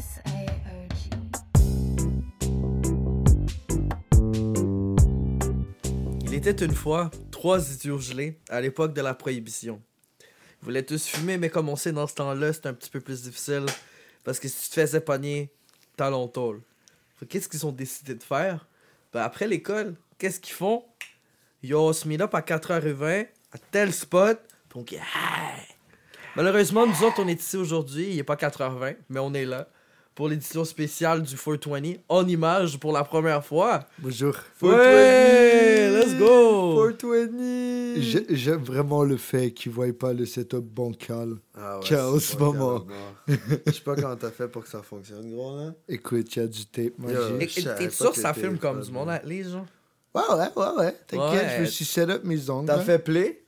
S-A-O-G. Il était une fois trois idiots gelés à l'époque de la prohibition. Ils voulaient tous fumer, mais comme on sait, dans ce temps-là, c'était un petit peu plus difficile. Parce que si tu te faisais pogner, t'as longtemps. Qu'est-ce qu'ils ont décidé de faire? Ben, après l'école, qu'est-ce qu'ils font? Ils ont se mis up à 4h20 à tel spot. Donc! Malheureusement, nous autres, on est ici aujourd'hui. Il n'est pas 4h20, mais on est là pour l'édition spéciale du 420 en image pour la première fois. Bonjour. Ouais! Let's go! 420! J'ai- J'aime vraiment le fait qu'ils voient pas le setup bancal. Ah ouais, Chaos c'est pas moment. grave, non. Je sais pas comment t'as fait pour que ça fonctionne, gros, là. Écoute, il y a du tape magique. Je savais T'es pas sûr que que ça t'étais filme comme pas du monde bon. gens? Ouais, ouais, ouais, ouais. T'inquiète, Ouais. je me suis set up mes ongles. T'as là. fait play?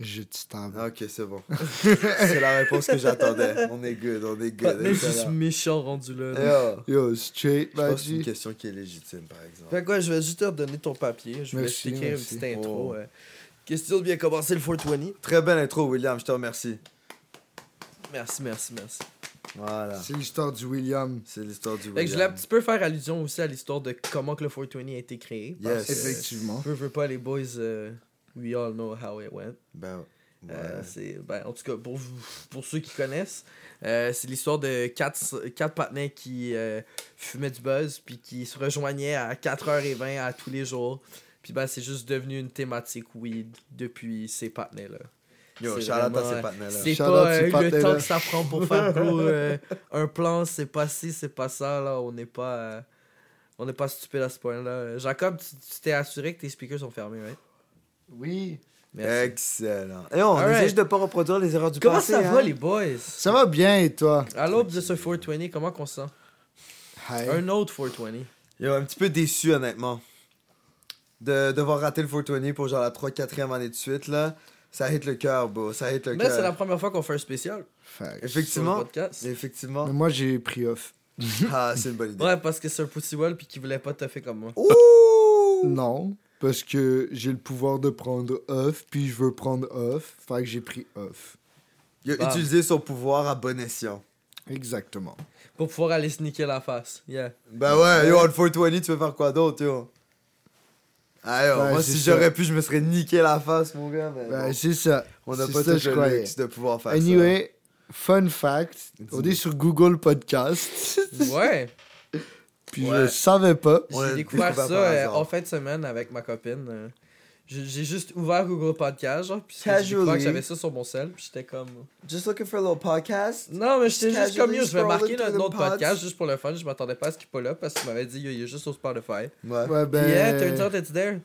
Je. Ah, Ok, c'est bon. c'est la réponse que j'attendais. On est good, on est good. Mais excellent. méchant rendu là. Yo, Yo, straight, je pense que c'est une question qui est légitime, par exemple. Fait quoi, je vais juste te redonner ton papier. Je vais t'écrire une petite intro. Oh. euh. Question de bien commencer le 420. Très belle intro, William, je te remercie. Merci, merci, merci. Voilà. C'est l'histoire du William. C'est l'histoire du Fait que je voulais un William. petit peu faire allusion aussi à l'histoire de comment que le 420 a été créé. Yes. Parce que, Effectivement. Veux, veux pas, les boys, euh, we all know how it went. Ben, ouais. Euh, c'est, ben, en tout cas, pour, pour ceux qui connaissent, euh, c'est l'histoire de quatre, quatre partenaires qui euh, fumaient du buzz puis qui se rejoignaient à 4h20 à tous les jours. Puis ben, c'est juste devenu une thématique weed depuis ces partenaires-là. Yo, c'est shout out à vraiment, ces partenaires-là. C'est pas euh, le temps que ça prend pour faire gros, euh, un plan, c'est pas ci, c'est pas ça, là. On n'est pas, euh, on n'est pas stupide à ce point-là. Jacob, tu tu t'es assuré que tes speakers sont fermés, right? Oui. Merci. Excellent. Et on Alright. essaie juste de pas reproduire les erreurs du Comment passé. ça hein? va, les boys? Ça va bien et toi? À l'aube de ce 420, comment qu'on se sent? Hi. Un autre 420. Yo, un petit peu déçu, honnêtement. De devoir rater le 420 pour genre la 3-4e année de suite, là. Ça hit le cœur, bro. Ça hit le Mais c'est la cœur. première fois qu'on fait un spécial sur le Effectivement. podcast. Effectivement. Mais moi, j'ai pris off. Ah, c'est une bonne idée. Ouais, parce que c'est un pussy wall puis qu'il voulait pas te faire comme moi. Ouh! Non, parce que j'ai le pouvoir de prendre off, puis je veux prendre off. Fait que j'ai pris off. Il a Bam. utilisé son pouvoir à bon escient. Exactement. Pour pouvoir aller se niquer la face. Yeah. Ben ouais, yo, le 420, tu veux faire quoi d'autre, yo? Ah yo, Ouais, moi si ça. j'aurais pu, je me serais niqué la face, mon gars, mais Ben, bon. c'est ça. on n'a pas ça, je le croyais. luxe de pouvoir faire Anyway, fun fact, on est sur Google Podcast. Ouais. Puis Ouais. je savais pas. J'ai découvert ça euh, hasard. en fin de semaine avec ma copine. euh. J'ai juste ouvert Google Podcast, genre, puis j'ai découvert Casually. que j'avais ça sur mon sel, puis j'étais comme... ça. Just looking for a little podcast? Non, mais j'étais juste comme, yo, je vais marquer notre autre pods. podcast juste pour le fun, je m'attendais pas à ce qu'il pas là, parce que tu m'avais dit, yo, il est juste sur Spotify. Ouais. Ouais, ben, Yeah, turns out it's there?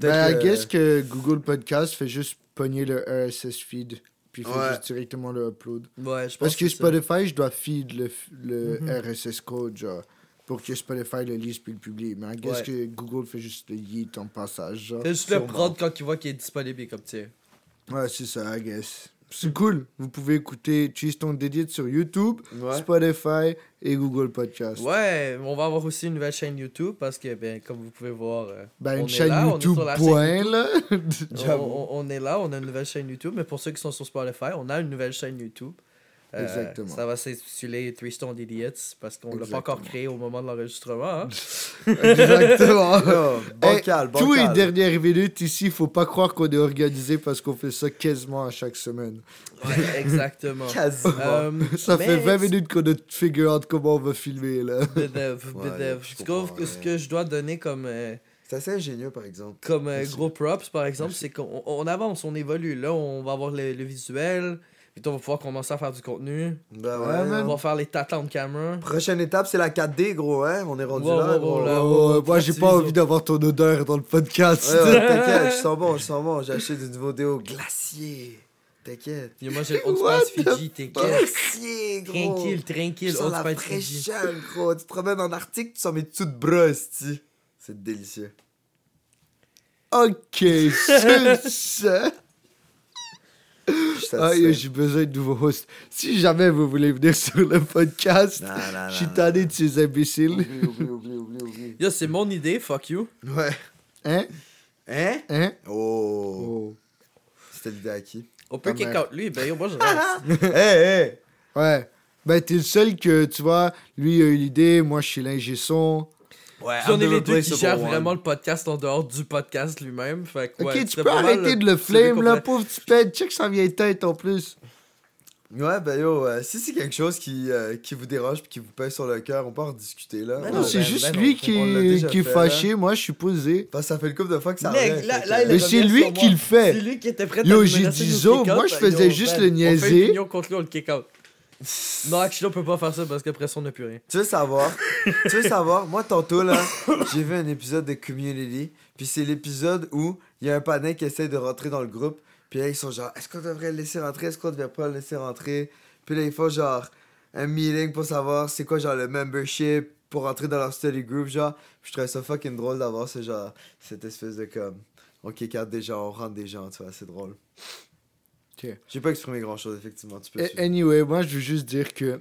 ben, I guess que Google Podcast fait juste pogner le RSS feed, puis fait Ouais. juste directement le upload. Ouais, je pense Parce que. Spotify, je dois feed le, le Mhm. RSS code, genre, pour que Spotify le lise puis le publie. Mais I guess Ouais. que Google fait juste le yeet en passage, genre. Fais juste le prendre quand il voit qu'il est disponible et comme tiens. Ouais, c'est ça, I guess. C'est cool. Vous pouvez écouter Cheeston dédié sur YouTube, Ouais. Spotify et Google Podcast. Ouais, on va avoir aussi une nouvelle chaîne YouTube parce que, ben, comme vous pouvez voir, euh, Ben, on une est chaîne là, on est sur la chaîne point, là. on, J'avoue. on- on est là, on a une nouvelle chaîne YouTube, mais pour ceux qui sont sur Spotify, on a une nouvelle chaîne YouTube. Euh, Exactement. Ça va s'intituler Three Stone Idiots parce qu'on l'a pas encore créé au moment de l'enregistrement. hein. Exactement. Yo, bancal, Tous les bancal. dernières minutes ici, faut pas croire qu'on est organisé parce qu'on fait ça quasiment à chaque semaine. Ouais, exactement. Quasiment. Euh, Ça fait 20 minutes qu'on a figure out comment on va filmer, là. Bedev, Ouais, bedev. je Ce que- ce ouais. que je dois donner comme, euh, C'est assez ingénieux, par exemple. comme euh, gros props, par exemple, c'est qu'on on avance, on évolue. Là, on va avoir le, le visuel. Puis on va pouvoir commencer à faire du contenu. Ben Ouais, ouais. man. On va faire les tatas en caméra. Prochaine étape, c'est la 4D, gros, hein. On est rendu Wow, là, wow, gros. wow, là. Oh, ouais, moi, j'ai pas envie d'avoir ton odeur dans le podcast. Ouais, ouais, t'inquiète, je sens bon, je sens bon. J'ai acheté du nouveau déo glacier. T'inquiète. Moi, j'ai le Old Spice Fiji, t'inquiète. Glacier, gros. Tranquille, tranquille, Old la Spice Fiji. fraîcheur, gros. Tu te promènes en Arctique, tu sens mes dessous de bras. C'est délicieux. ok, sur ça. Ah, j'ai besoin de nouveaux hosts. Si jamais vous voulez venir sur le podcast, Non, non, je suis tanné de ces imbéciles. Oublie, oublie, oublie, oublie, oublie. Yo, c'est mon idée, fuck you. Ouais. Hein? Hein? Hein? Oh. Oh. C'était l'idée à qui? On peut kick out lui, ben yo, moi je reste. hey, hey! Ouais. Ben, t'es le seul que, tu vois, lui a eu l'idée, moi je suis l'ingé son. Ouais, Puis on est les deux qui gèrent vraiment le podcast en dehors du podcast lui-même. Fait que, Ok, tu peux arrêter de le flame, là, pauvre petit pète. Check, ça vient tête en plus. Ouais, ben yo, euh, si c'est quelque chose qui, euh, qui vous dérange puis qui vous pèse sur le cœur, on peut en discuter là. Mais Non, non, c'est ben, juste ben lui non, qui, on qui est fait, fâché, moi je suis posé. Parce que ça fait le couple de fois que ça revient. là- là, Mais c'est lui qui le fait. C'est lui qui était prêt à Yo, j'ai dit zo, moi, je faisais yo, juste ben, le On fait niaiser. une union contre lui, on le kick out. Non, on peut pas faire ça parce qu'après ça, on n'a plus rien. Tu veux savoir? tu veux savoir? Moi, tantôt, là, j'ai vu un épisode de Community. Puis c'est l'épisode où il y a un panel qui essaie de rentrer dans le groupe. Puis là, ils sont genre, est-ce qu'on devrait le laisser rentrer? Est-ce qu'on devrait pas le laisser rentrer? Puis là, il faut genre un meeting pour savoir c'est quoi, genre, le membership pour rentrer dans leur study group, genre. Puis je trouvais ça fucking drôle d'avoir ce genre, cette espèce de comme, on kick des gens, on rentre des gens, tu vois, c'est drôle. Ok. J'ai pas exprimé grand chose, effectivement, tu peux suivre. Anyway, moi je veux juste dire que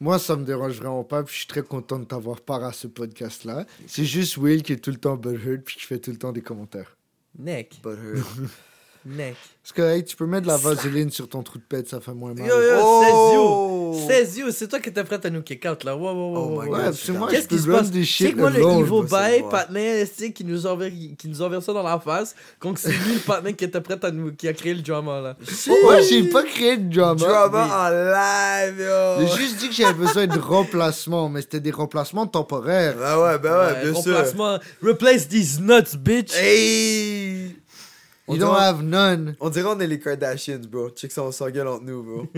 moi ça me dérange vraiment pas, puis je suis très content de t'avoir part à ce podcast-là. C'est juste Will qui est tout le temps butthurt, puis qui fait tout le temps des commentaires. Neck. Butthurt. Neck. C'est correct, tu peux mettre de la vaseline sur ton trou de pète, ça fait moins mal. Yo, yo, Oh! 16 you. 16 you, c'est toi qui étais prêt à nous kick out là. Wow, wow, wow, Oh my. God. Ouais, parce que moi peux qui se run passe? des C'est shit moi le pas. partenaire esti, qui nous qui nous enverra ça dans la face, quand c'est lui le partenaire qui était prêt à nous qui a créé le drama là? Moi j'ai pas créé de drama? Drama mais- en live, yo! J'ai juste dit que j'avais besoin de remplacements, mais c'était des remplacements temporaires. Ah ouais, ben ouais, Ouais, bien sûr. remplacement. Replace these nuts, bitch. Hey! On You don't dirait, have none. on dirait on est les Kardashians, bro. Check ça, on s'engueule entre nous, bro.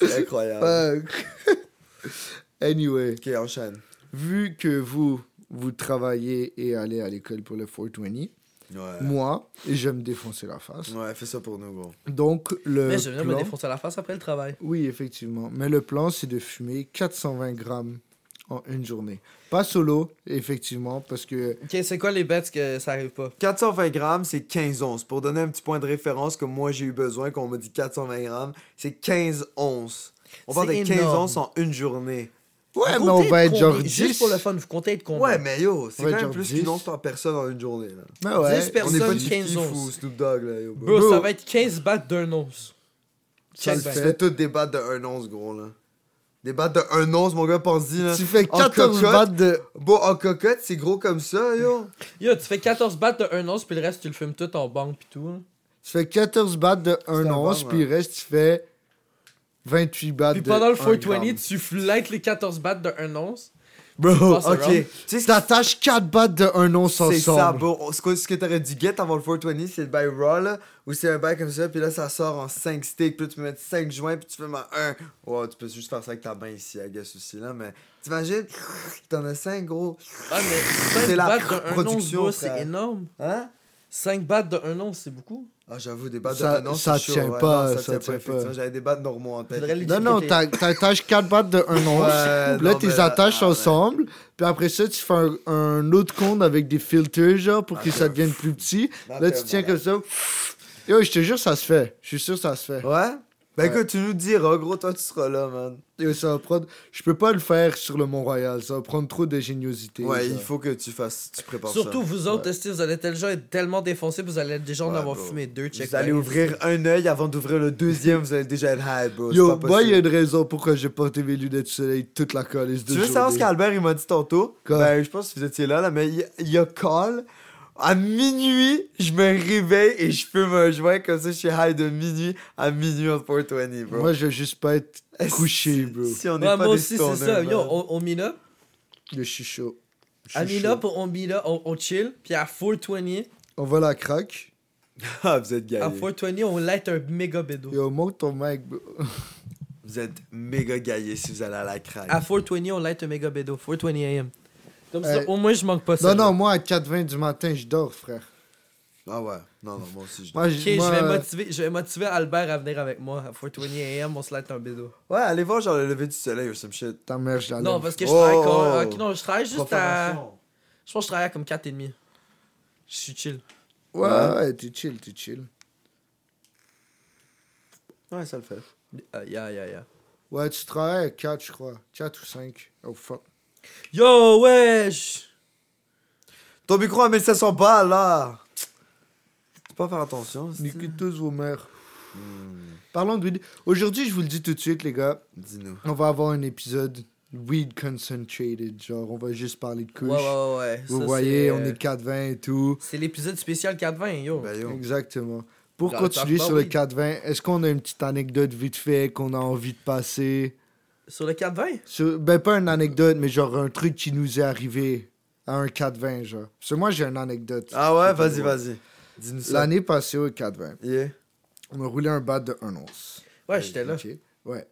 C'est incroyable. Fuck. anyway, Ok, enchaîne. vu que vous, vous travaillez et allez à l'école pour le 420, Ouais. moi, je vais me défoncer la face. Ouais, fais ça pour nous, gros. Donc, le Mais je viens me plan... défoncer la face après le travail. Oui, effectivement. Mais le plan, c'est de fumer 420 grammes en une journée. Pas solo, effectivement, parce que... Ok, c'est quoi les bêtes que ça arrive pas? 420 grammes, c'est 15 onces. Pour donner un petit point de référence que moi j'ai eu besoin, qu'on m'a dit 420 grammes, c'est 15 onces. On parle de C'est 15 énorme. onces en une journée. Ouais, Vous mais on va être combien? genre 10. Juste pour le fun, vous comptez être combien? Ouais, mais yo, c'est quand même plus 10. qu'une once par personne en une journée, là. Mais ouais, 10 On personnes. est pas Personne, 50 15 ou onces. Snoop Dogg, là, yo, bro. Bro, ça va être 15 battes d'un once. Ça Tu fait. toutes des battes de 1 once, gros, là. Des battes de 1 once, mon gars, pense-y, là. Tu fais En 14 cocotte. battes de... Bon, en cocotte, c'est gros comme ça, yo. Yo, tu fais 14 battes de 1 once, puis le reste, tu le fumes tout en banque, pis tout. hein. Tu fais 14 battes de 1 un once, puis le reste, tu fais 28 battes Puis de pendant le 1 420, gramme. tu flightes les 14 battes de 1 once. Bro, ok. Tu T'attaches 4 battes de 1 once c'est ça, bro. Ce que, ce que t'aurais dû get avant le 420, c'est le bail raw, là. Où c'est un bail comme ça, puis là, ça sort en 5 sticks, puis là, tu peux mettre 5 joints, puis tu fais en 1. Ouais, tu peux juste faire ça avec ta main ici, I guess aussi, là. Mais t'imagines, t'en as 5, gros. Ah, mais 5 C'est la battes de 1 once, production, c'est énorme. Hein? 5 battes de 1 once, c'est beaucoup? Ah, j'avoue, des battes Ça- de 1 once, ça c'est chaud, tient ouais. pas, Non, ça tient pas. effectivement. J'avais des battes normaux en tête. Faudrait Non, non, t'a- t'attaches 4 battes de 1 once. Ouais, là, non, tu mais les là- attaches ah, ouais. ensemble. Puis après ça, tu fais un, un autre compte avec des filters, genre, pour que Ah, ça t'es devienne plus petit. Là, t'es tu tiens comme ça. Yo, je te jure, ça se fait. Je suis sûr que ça se fait. Ouais? Ben Ouais. écoute, tu nous diras, gros, toi, tu seras là, man. Yo, ça va prendre... Je peux pas le faire sur le Mont-Royal. Ça va prendre trop d'ingéniosité. Ouais, il faut que tu fasses, tu prépares Surtout ça. vous autres, esti, vous allez déjà être tellement défoncés, vous allez déjà en Ouais, avoir bro. fumé deux. check Vous allez ouvrir un œil avant d'ouvrir le deuxième, vous allez déjà être high, bro. Yo, pas moi, il y a une raison pourquoi j'ai porté mes lunettes de soleil toute la calice de Tu veux savoir ce qu'Albert il m'a dit tantôt? Quoi? Ben, je pense que vous étiez là, là mais il, il y a call. À minuit, je me réveille et je fume un joint comme ça, je suis high de minuit à minuit en 420, bro. Moi, je veux juste pas être couché, bro. Si on Ouais, pas moi aussi, c'est ça. Yo, on, on meet up. Je suis chaud. À meet chaud. up, on meet up, on, on chill. Puis à 420, On va la craque. Ah, vous êtes à gaillés. 420, on light un méga bédo. Yo, monte ton mic, bro. Vous êtes méga gaillés si vous allez à la craque. À 420, on light un méga bédo. 420 AM. Comme ça, Hey. au moins, je manque pas ça. Non, non, moi, à 4h20 du matin, je dors, frère. Ah ouais. Non, non, moi aussi. Je... Moi, Ok, j- je vais, motiver, je vais motiver Albert à venir avec moi. À 420 AM, on se light un bédo. Ouais, allez voir genre le lever du soleil ou some shit. Ta mère, je la Non, lève. parce que je Oh, travaille oh, quand- oh. ok, non, je travaille juste à. Je pense que je travaille à comme 4,5. Je suis chill. Ouais, ouais, t'es chill, t'es chill. Ouais, ça le fait. Ah, yeah, yeah, yeah. Ouais, tu travailles à 4, je crois. 4 ou 5. Oh, fuck. Yo, wesh! Ton micro à 1500 balles, là! Tu peux pas faire attention. c'est- Niquez tous vos mères. Parlons de weed. Aujourd'hui, je vous le dis tout de suite, les gars, Dis-nous. on va avoir un épisode weed concentrated. Genre, on va juste parler de couches. Ouais, ouais, ouais. Vous Ça, voyez, on euh, est 4-20 et tout. C'est l'épisode spécial 420, yo. Ben, yo. Exactement. Pour continuer sur le oui. 4-20, est-ce qu'on a une petite anecdote vite fait qu'on a envie de passer? Sur le 420? Sur- Ben, pas une anecdote, mais genre un truc qui nous est arrivé à un 4-20, genre. Parce que moi, j'ai une anecdote. Ah ouais, vas-y, vas-y. Dis-nous ça. L'année passée au 4-20, Yeah. on a roulé un bat de 1 once. Ouais, j'étais là. Ok, Ouais.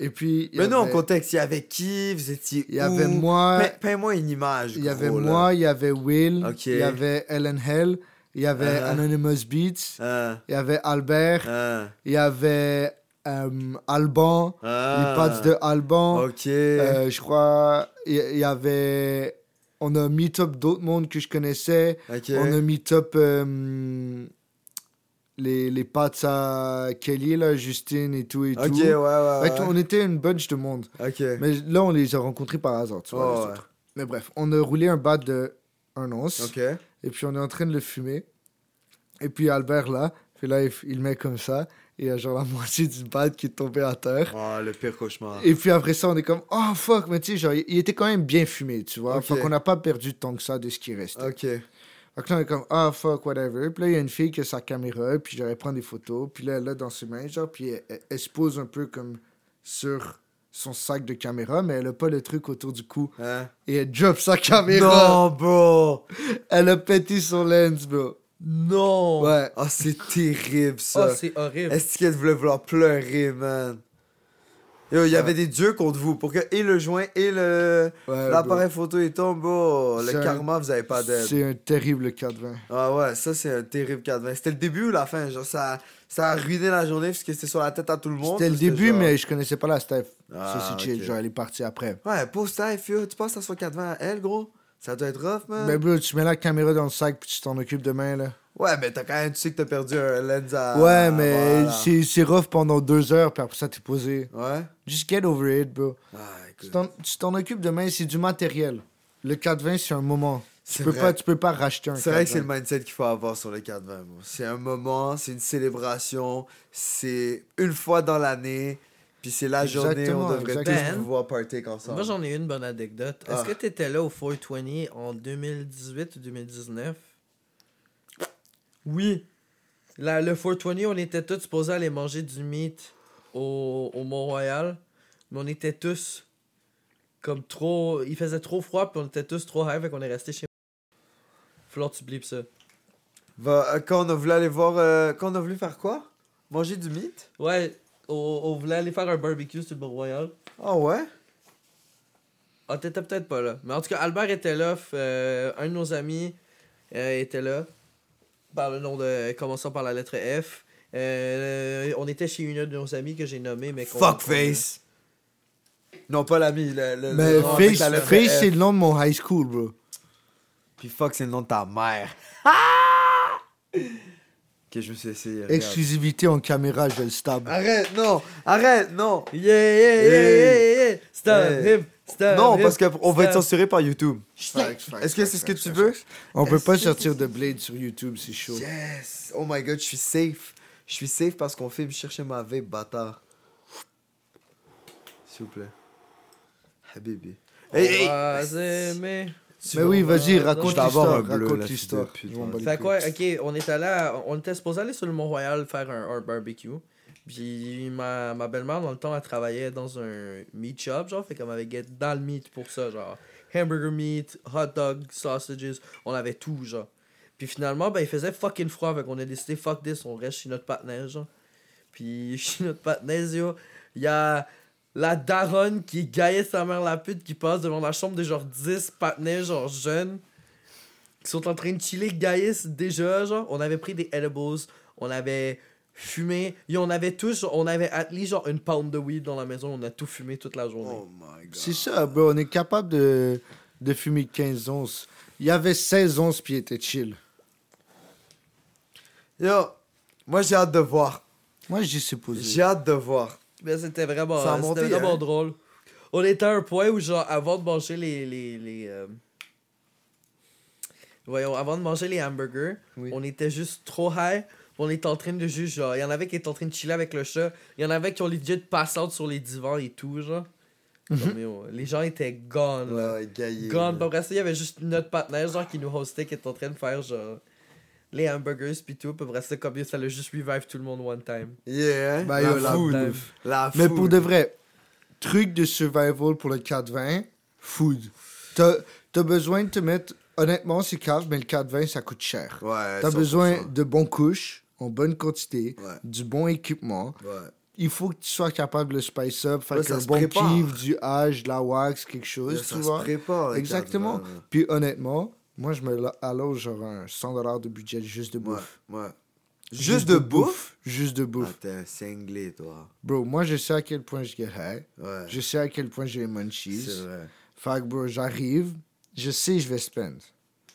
Et puis. Mais nous, en contexte, il y avait qui? Vous étiez Il y avait moi. Paie-moi une image. Il y avait là. moi, il y avait Will, Ok. il y avait Ellen Hell, il y avait Uh-huh. Anonymous Beats, Ah, il y avait Albert, ah, il y avait euh, Alban, ah. les potes de Alban. Ok. Euh, je crois, il y avait. On a meet up d'autres mondes que je connaissais. On a meet up euh, les, les potes à Kelly, là, Justine et tout et Ok, tout. ouais, ouais. Qu'on était une bunch de monde. Ok. Mais là, on les a rencontrés par hasard, tu vois. Oh. Mais bref, on a roulé un bat de un once. Ok. Et puis on est en train de le fumer. Et puis Albert là, puis là il, met comme ça. Et il y a genre la moitié du bat qui est tombé à terre. Oh, le pire cauchemar. Et puis après ça, on est comme, oh fuck, mais tu sais, genre, il était quand même bien fumé, tu vois. Ok. Fait qu'on n'a pas perdu tant que ça de ce qui restait. Ok. Fait que là, on est comme, ah fuck, whatever. Puis là, il y a une fille qui a sa caméra, puis genre, elle prend des photos. Puis là, elle l'a dans ses mains, genre, puis elle, elle- elle se pose un peu comme sur son sac de caméra, mais elle a pas le truc autour du cou. Hein? Et elle drop sa caméra. Non, bro. Elle a pété son lens, bro. Non! Ouais. Oh, c'est terrible, Oh, ça. c'est horrible. Est-ce qu'elle voulait vouloir pleurer, man? Yo, il y avait des dieux contre vous pour que et le joint et le ouais l'appareil photo il tombe, bro. Le un- karma, vous avez pas d'aide. C'est un terrible 420. Ah ouais, ça c'est un terrible 420. C'était le début ou la fin? Genre, ça, ça a ruiné la journée parce que c'était sur la tête à tout le monde. C'était le début, genre- mais je connaissais pas la Steph. Ah, c'est chill. Genre, elle est partie après. Ouais, pauvre Steph, yo, tu penses à son 420 à elle, gros? Ça doit être rough, man. Mais bro, tu mets la caméra dans le sac, puis tu t'en occupes demain, là. Ouais, mais t'as quand même, tu sais que t'as perdu un lens à. ouais, mais voilà. c'est rough pendant deux heures, puis après ça, t'es posé. Ouais? Just get over it, bro. Ah, Tu t'en- occupes demain, c'est du matériel. Le 420, c'est un moment. Tu peux, pas, tu peux pas racheter un C'est vrai que c'est 420. le mindset qu'il faut avoir sur le 420. bro. C'est un moment, c'est une célébration, c'est une fois dans l'année, puis c'est la journée où on devrait exactement. tous pouvoir partir ensemble. Moi, j'en ai une bonne anecdote. Est-ce Ah. que t'étais là au 420 en 2018 ou 2019? Oui. Là, le 420, on était tous supposés aller manger du meat au, au Mont-Royal. Mais on était tous comme trop. Il faisait trop froid, puis on était tous trop high, fait qu'on est resté chez Faut que tu blips ça. Va- euh, quand on a voulu aller voir. euh, quand on a voulu faire quoi? Manger du meat? Ouais, on, on voulait aller faire un barbecue sur le Mont-Royal. Ah ouais? Ah, t'étais peut-être pas là. Mais en tout cas, Albert était là. euh, un de nos amis euh, était là. Par le nom de. Commençant par la lettre F. Euh, on était chez une de nos amies que j'ai nommée, mais Fuckface Non, pas l'ami. Le, le- Mais le Face, la Face c'est le nom de mon high school, bro. Puis fuck, c'est le nom de ta mère. ok, je me suis essayé. regarde. Exclusivité en caméra, je le stab. Arrête, non Arrête, non Yeah, yeah, yeah, yeah, yeah. Stop Hey. him. Stop Non, him. parce qu'on va être censuré par YouTube. Est-ce que c'est ce que tu veux? On peut pas que sortir de Blade sur YouTube, c'est chaud. Yes Oh my god, je suis safe. Je suis safe parce qu'on fait me chercher ma vape, bâtard. S'il vous plaît. Habibi. Hey, hey. Mais oui, vas-y, Non, raconte l'histoire. un bleu, Raconte l'histoire. Fait quoi, ok, on était là, on était supposé aller sur le Mont-Royal faire un, un barbecue. Puis ma, ma belle-mère, dans le temps, elle travaillait dans un meat shop, genre, fait qu'elle m'avait get dans le meat pour ça, genre. Hamburger meat, hot dog, sausages, on avait tout, genre. Puis finalement, ben, il faisait fucking froid, fait qu'on a décidé, fuck this, on reste chez notre partenaire, genre. Puis chez notre partenaire, yo, il y a la daronne qui gaillait sa mère la pute qui passe devant la chambre de genre 10 partenaires, genre jeunes qui sont en train de chiller Gaïs déjà, genre. On avait pris des edibles, on avait fumé. Yo, on avait tous, on avait at least genre une pound de weed dans la maison, on a tout fumé toute la journée. Oh my god. C'est ça, bro. On est capable de, de fumer 15 onces. Il y avait 16 onces, puis il était chill. Yo, moi j'ai hâte de voir. Moi, j'y suis posé. J'ai hâte de voir. Mais c'était vraiment, monté, vraiment hein? drôle. On était à un point où, genre, avant de manger les. les, les euh, Voyons, avant de manger les hamburgers, Oui. on était juste trop high On était en train de juste, genre, il y en avait qui étaient en train de chiller avec le chat. Il y en avait qui ont legit pass out sur les divans et tout, genre. Yo, les gens étaient gone, Ouais. Gone. Puis après ça, il y avait juste notre partenaire, genre, qui nous hostait, qui était en train de faire, genre, les hamburgers pis tout. Puis après ça, comme ça l'a juste revive tout le monde one time. Yeah. Bah, la yo, la food. La Mais food. pour de vrai, truc de survival pour le 420, food. T'as as besoin de te mettre. Honnêtement, c'est cave, mais le 420, ça coûte cher. Ouais. T'as 100%. besoin de bons couches, en bonne quantité, Ouais. du bon équipement. Ouais. Il faut que tu sois capable de le spice up, faire Ouais, ça un se bon prépare. kiff, du hache, de la wax, quelque chose, tu ça se vois. prépare. le Exactement. 420, là. Puis honnêtement, moi, je me alloge genre un 100$ de budget juste de bouffe. ouais. Juste de bouffe? Juste de Ah, bouffe. t'es un cinglé, toi. Bro, moi, je sais à quel point je get high. Ouais. Je sais à quel point j'ai les munchies. C'est vrai. Fait que, bro, j'arrive, je sais je vais spend.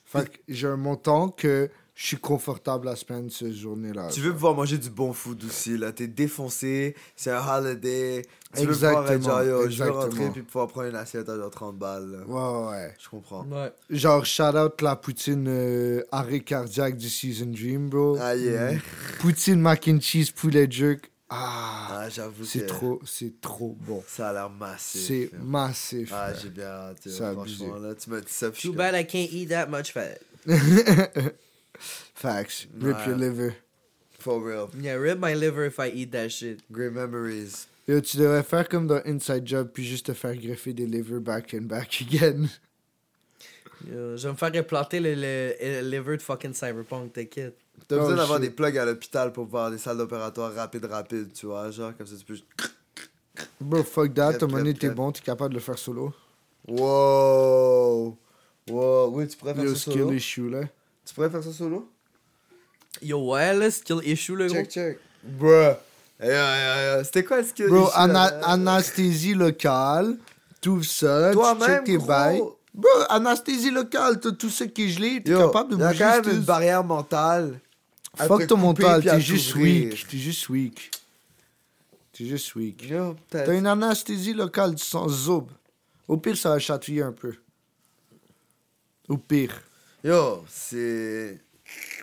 Fait que j'ai un montant que je suis confortable à spend cette journée-là. Tu veux pouvoir manger du bon food aussi, là. T'es défoncé, c'est un holiday. Tu veux pouvoir être genre, Exactement, yo, je veux exactement. rentrer puis pouvoir prendre une assiette à genre 30 balles, là. Ouais, ouais. Je comprends. Ouais. Genre, shout out la poutine euh, arrêt cardiaque du Season Dream, bro. Ah, yeah. Mm. Poutine mac and cheese, poulet jerk. Ah, Ah, j'avoue c'est que trop, c'est trop bon. Ça a l'air massif. C'est frère. massif. Ah, j'ai bien hâte. C'est franchement, abusé. là, tu m'as dit ça. Too bad I can't eat that much fat. Facts. Rip your liver. For real. Yeah, rip my liver if I eat that shit. Great memories. Yo, tu devrais faire comme dans Inside Job, puis juste te faire greffer des livers back and back again. Yo, je vais me faire implanter le, le- le liver de fucking Cyberpunk, t'inquiète. T'as Oh, besoin d'avoir shit. des plugs à l'hôpital pour voir des salles d'opératoire rapides, rapides, tu vois. Genre, comme ça, tu peux juste. Bro, fuck that, ton money t'es bon, t'es capable de le faire solo. Wow! Wow! Oui, tu pourrais faire Yo, ça skill solo. issue, là. Tu pourrais faire ça solo? Yo, ouais, là, skill issue, le gros. Check, check. Bruh. C'était quoi le skill Bro, issue, ana- anesthésie locale, tout ça, tu Toi-même, check tes gros. bails. Bro, anesthésie locale, t'as tout ce qui est gelé, t'es capable de y a bouger. quand même une barrière mentale. Fuck ton mental, t'es juste weak, t'es juste weak. T'es juste weak. T'as une anesthésie locale sans zob. Au pire, ça va chatouiller un peu. Au pire. Yo, c'est.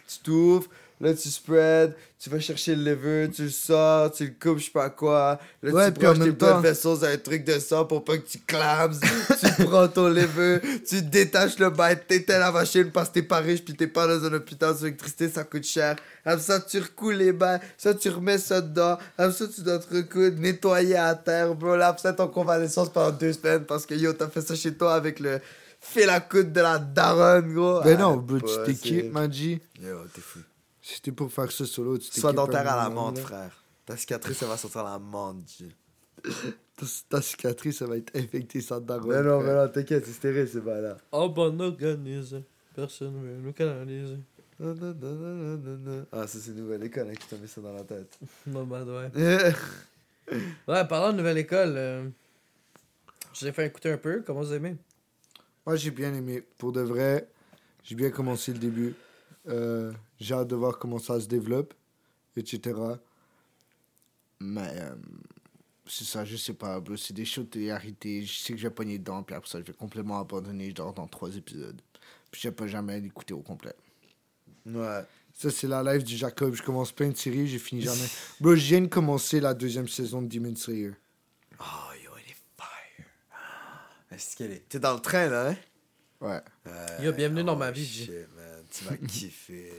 Tu t'ouvres, là tu spread, tu vas chercher le lever, tu le sors, tu le coupes, je sais pas quoi. Là Ouais, tu branches tes vessels dans un truc de sang pour pas que tu clames. tu prends ton lever, tu détaches le bail, t'éteins la machine parce que t'es pas riche puis t'es pas dans un hôpital sur l'électricité, ça coûte cher. Après ça, tu recoules les bails, ça tu remets ça dedans. Après ça, tu dois te recoudre, nettoyer à terre, bro. Là, après ça, ton convalescence pendant deux semaines parce que yo, t'as fait ça chez toi avec le fil à coude de la daronne, gros. Ben non, bro, tu t'équipes, Manji. Yo, t'es fou. Si t'es pour faire ça solo, tu t'équipes. Sois dentaire à la menthe, frère. Ta cicatrice, ça va sortir à la menthe. Ta, ta cicatrice, ça va être infectée sans daronne. Mais non, frère. mais non, t'inquiète, c'est stérile, c'est pas là. Oh, bon. Personne veut nous canaliser. Ah, ça, c'est nouvelle école hein, qui t'a mis ça dans la tête. Non, bah, ouais. Ouais, parlant de nouvelle école, euh, je vous ai fait écouter un peu. Comment vous aimez? Moi, j'ai bien aimé. Pour de vrai, j'ai bien commencé le début. Euh, j'ai hâte de voir comment ça se développe, etc. Mais euh, c'est ça, je sais pas. bro. C'est des shows de télé-réalité. Je sais que je vais pogner dedans, puis après ça, je vais complètement abandonner. Je dors dans trois épisodes. Puis je pas jamais l'écouter au complet. ouais. Ça, c'est la live du Jacob. Je commence plein de séries, j'ai fini jamais. Bro, je viens de commencer la deuxième saison de Demon Slayer. Oh, yo, elle est fire. Ah, Est-ce qu'elle est. T'es dans le train, là, hein? Ouais, Ouais, Yo, bienvenue dans oh, ma vie, shit, G. man. Tu vas kiffer,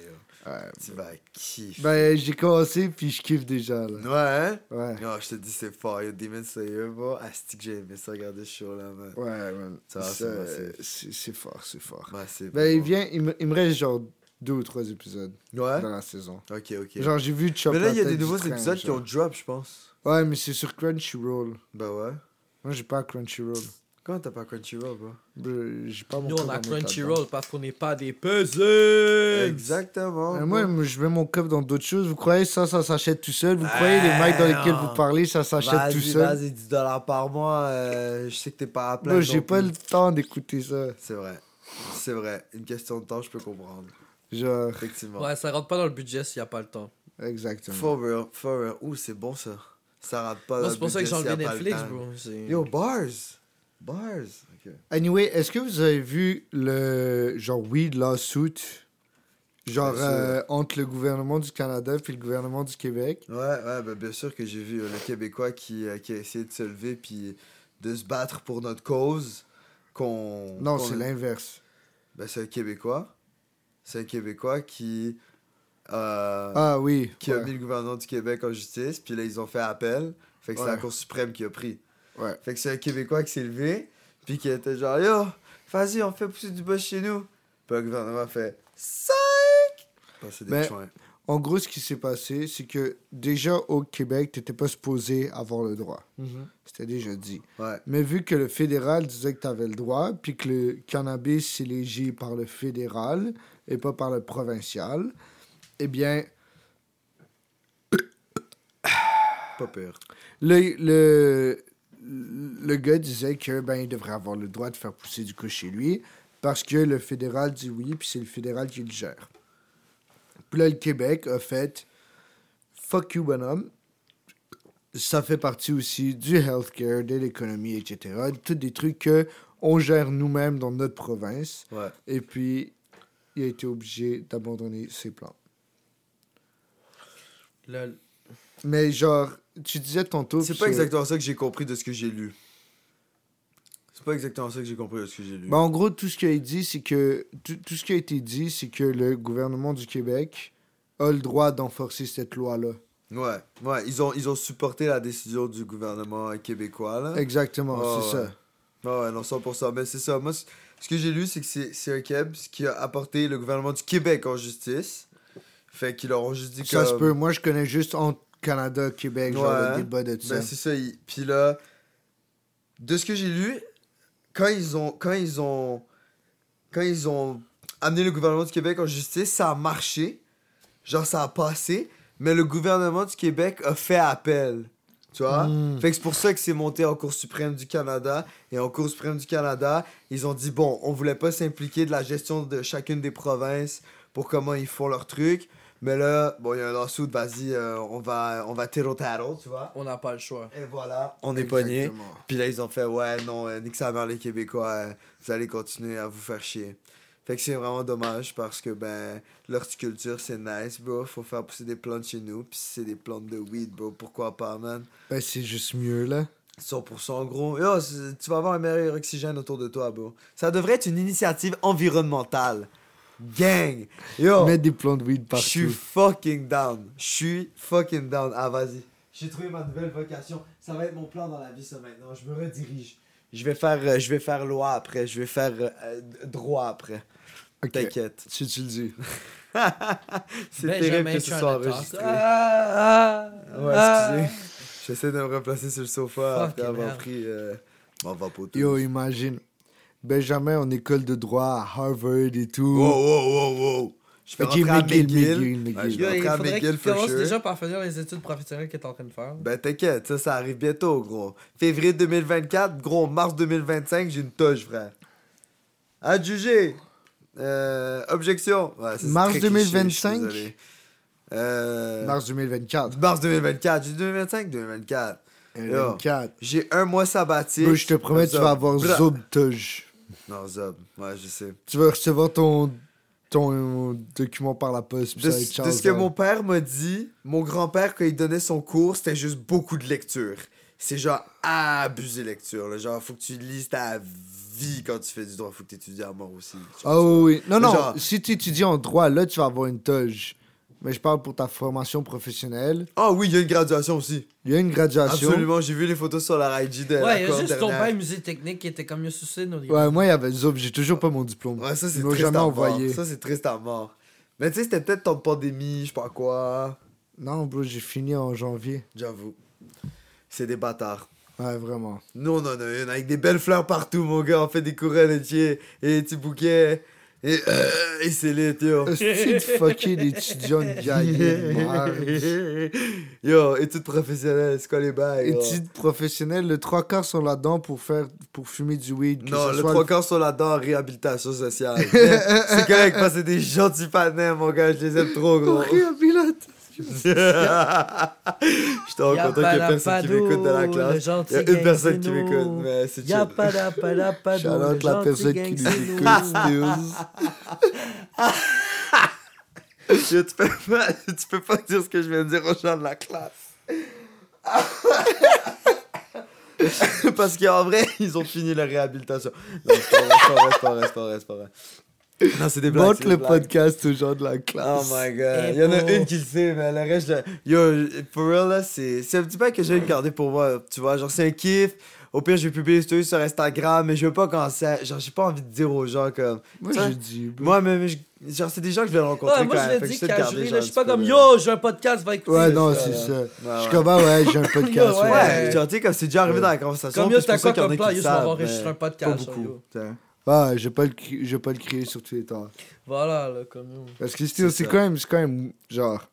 ouais. Tu vas kiffer. Ben, j'ai commencé, puis je kiffe déjà, là. Ouais, hein? Ouais, Non, je te dis, c'est fort. Yo, Demon Slayer, bro. Asti que j'ai aimé ça, regarder ce show-là, man. ouais, man. Ça c'est fort, c'est fort. Bah, c'est Ben, il bon. vient, il me, il me reste genre deux ou trois épisodes Ouais? dans la saison. Ok, ok. Genre, j'ai vu Chop Mais là, il y a des nouveaux train, épisodes qui ont drop, je pense. Ouais, mais c'est sur Crunchyroll. Bah ouais. Moi, j'ai pas Crunchyroll. Comment t'as pas Crunchyroll, bro? J'ai pas mon Nous, on a. Crunchyroll parce qu'on n'est pas des puzzles. Exactement. Euh, moi, je mets mon code dans d'autres choses. Vous croyez ça, ça s'achète tout seul? Vous croyez les mecs dans lesquels non. vous parlez, ça s'achète tout seul? Vas-y, 10 dollars par mois. euh, je sais que t'es pas à plein. Moi, j'ai pas le temps d'écouter ça. C'est vrai. C'est vrai. Une question de temps, je peux comprendre. Genre, Effectivement. Ouais, ça rentre pas dans le budget s'il n'y a pas le temps. exactement. For real, for real. Ouh, c'est bon ça. Ça rate pas. Moi, dans c'est le pour ça que j'ai budget enlevé le Netflix, bro. Yo, bars. Bars. Anyway, est-ce que vous avez vu le genre weed lawsuit? Genre euh, entre le gouvernement du Canada puis le gouvernement du Québec? Ouais, ouais, ben bien sûr que j'ai vu euh, le Québécois qui, euh, qui a essayé de se lever puis de se battre pour notre cause. Qu'on. Non, c'est l'inverse. Ben, c'est un Québécois. C'est un Québécois qui. Ah oui. qui a mis le gouvernement du Québec en justice, puis là, ils ont fait appel. Fait que c'est la Cour suprême qui a pris. Ouais. Fait que c'est un Québécois qui s'est levé, puis qui était genre, yo, vas-y, on fait pousser du bois chez nous. Puis le gouvernement a fait, 5! Passer des Ben, joints. En gros, ce qui s'est passé, c'est que déjà au Québec, t'étais pas supposé avoir le droit. C'était déjà dit. Ouais. Mais vu que le fédéral disait que tu avais le droit, puis que le cannabis est légi par le fédéral et pas par le provincial, eh bien, Pas le, le, le gars disait que ben, il devrait avoir le droit de faire pousser du coup chez lui parce que le fédéral dit oui, puis c'est le fédéral qui le gère. Puis là, le Québec a fait fuck you, bonhomme. Ça fait partie aussi du healthcare, de l'économie, etc. Tous des trucs que on gère nous-mêmes dans notre province. Ouais. Et puis, il a été obligé d'abandonner ses plans. Mais genre, tu disais tantôt. C'est que- pas exactement ça que j'ai compris de ce que j'ai lu. C'est pas exactement ça que j'ai compris de ce que j'ai lu. Ben, en gros, tout ce qui a été dit, c'est que tout, tout ce qui a été dit, c'est que le gouvernement du Québec a le droit d'enforcer cette loi-là. Ouais, ouais, ils ont, ils ont supporté la décision du gouvernement québécois, là. Exactement, c'est ouais. ça. Ouais, ouais, non, 100%. Mais c'est ça. Moi, ce que j'ai lu, c'est que c'est un Québec qui a apporté le gouvernement du Québec en justice. Fait qu'ils leur ont juste dit Ça comme- se peut. Moi, je connais juste Canada, Québec, genre Ouais. le débat de ça. Ben, c'est ça. ils- Puis là, de ce que j'ai lu, quand ils ont. Quand ils ont. Quand ils ont amené le gouvernement du Québec en justice, ça a marché. Genre, ça a passé. Mais le gouvernement du Québec a fait appel. Tu vois? Mm. Fait que c'est pour ça que c'est monté en Cour suprême du Canada. Et en Cour suprême du Canada, ils ont dit bon, on voulait pas s'impliquer de la gestion de chacune des provinces pour comment ils font leur truc. Mais là, bon, il y a un lawsuit, vas-y, euh, on va, on va tiro taro, tu vois? On n'a pas le choix. Et voilà, on est pogné. Puis là, ils ont fait, ouais, non, euh, nique sa mère, les Québécois, euh, vous allez continuer à vous faire chier. Fait que c'est vraiment dommage parce que, ben, l'horticulture, c'est nice, bro. Faut faire pousser des plantes chez nous. Puis si c'est des plantes de weed, bro, pourquoi pas, man? Ben, c'est juste mieux, là. 100% gros. Yo, tu vas avoir un meilleur oxygène autour de toi, bro. Ça devrait être une initiative environnementale. Gang! Yo! Mettre des plants de weed Je suis partout. fucking down. Je suis fucking down. Ah, vas-y. J'ai trouvé ma nouvelle vocation. Ça va être mon plan dans la vie, ça, maintenant. Je me redirige. Je vais faire, euh, je vais faire loi après. Je vais faire euh, euh, droit après. T'inquiète. Si tu le dis. C'est Benjamin terrible que ce soit enregistré. Ah, ah, Ouais, ah. excusez. J'essaie de me replacer sur le sofa Fuck, après avoir merde. pris. Euh... Bon, on va pas tout. Yo, imagine. Benjamin en école de droit à Harvard et tout. Wow, wow, wow, wow. Je vais Ok, rentrer à McGill, McGill. McGill, McGill. Ouais, je vais il rentrer à faudrait McGill for commence sure. déjà par finir les études professionnelles qu'il est en train de faire. Ben t'inquiète, ça, ça arrive bientôt, gros. Février 2024, gros, mars 2025, j'ai une toge, frère. Adjugé. Euh, objection. Ouais, Mars très cliché, je suis 2025? désolé. Euh, Mars 2024. mars 2024. J'ai dit 2025, 2024. 2024. J'ai un mois sabbatique. Je te promets, tu vas avoir Zob Tuge. Non, Zob. Ouais, je sais. Tu vas recevoir ton, ton document par la poste. puis De, va être de Charles ce que mon père m'a dit, mon grand-père, quand il donnait son cours, c'était juste beaucoup de lecture. C'est genre abusé lecture. Là. Genre, faut que tu lises ta vie quand tu fais du droit. Faut que tu étudies à mort aussi. Ah oui, oui. Non, non, Genre- si tu étudies en droit, là, tu vas avoir une toge. Mais je parle pour ta formation professionnelle. Ah oui, il y a une graduation aussi. Il y a une graduation. Absolument, j'ai vu les photos sur la IG de Ouais, il y a juste ton père musée technique qui était comme mieux sucé nos Ouais, moi, il y avait Zob. J'ai toujours pas mon diplôme. Ouais, ça c'est triste jamais à envoyé. mort. Ça c'est triste à mort. Mais tu sais, c'était peut-être ton pandémie, je sais pas quoi. Non, bro, j'ai fini en janvier. J'avoue. C'est des bâtards. Ouais, vraiment. Nous, on en a une avec des belles fleurs partout, mon gars. On fait des couronnes entiers et des petits bouquets. Et, euh, et c'est lit, yo. C'est de fucker d'étudiants de merde. Yo, études professionnelles, c'est quoi les bails? Études professionnelles, le trois quarts sont là-dedans pour faire pour fumer du weed. Non, le trois quarts sont là-dedans en réhabilitation sociale. C'est correct parce que c'est des gentils panais, mon gars. Je les aime trop, gros. Réhabilitation. J'étais trop content qu'il y ait personne qui m'écoute de la classe. Il y a une personne qui m'écoute, mais c'est chill. pas d'appadapado. Shout out la personne qui nous écoute, tu, peux pas, tu peux pas dire ce que je viens de dire aux gens de la classe. Parce qu'en vrai, ils ont fini leur réhabilitation. Non, c'est pas vrai, c'est pas vrai, Non, c'est des blagues. Montre le blagues. podcast aux gens de la Oh classe. my god. Et Il y en a une qui le sait, mais le reste, je- yo, for real, là, c'est c'est un petit peu que je vais le garder pour moi. Tu vois, genre, c'est un kiff. Au pire, je vais publier des sur Instagram, mais je veux pas commencer à- Genre, j'ai pas envie de dire aux gens comme. Moi, Ça- je dis. Moi, même, je- genre, c'est des gens que je vais rencontrer Ouais, moi, quand je même. l'ai dit là. un Je suis pas comme yo, j'ai un podcast, va écouter. Ouais, non, ça, c'est ça. Ouais, Je suis comme, ah ouais, j'ai un podcast. Ouais. Genre, tu sais, comme c'est déjà arrivé dans la conversation. Comme yo, t'as ça quoi qu'il y en a comme plan? Yo, je m'en vais enregistrer un podcast. Pas beaucoup. Yo. t'sais. Ah, je vais pas le cri- je vais pas le crier sur Twitter. Voilà, là, comme yo. Parce que c'est quand même, c'est quand même, genre,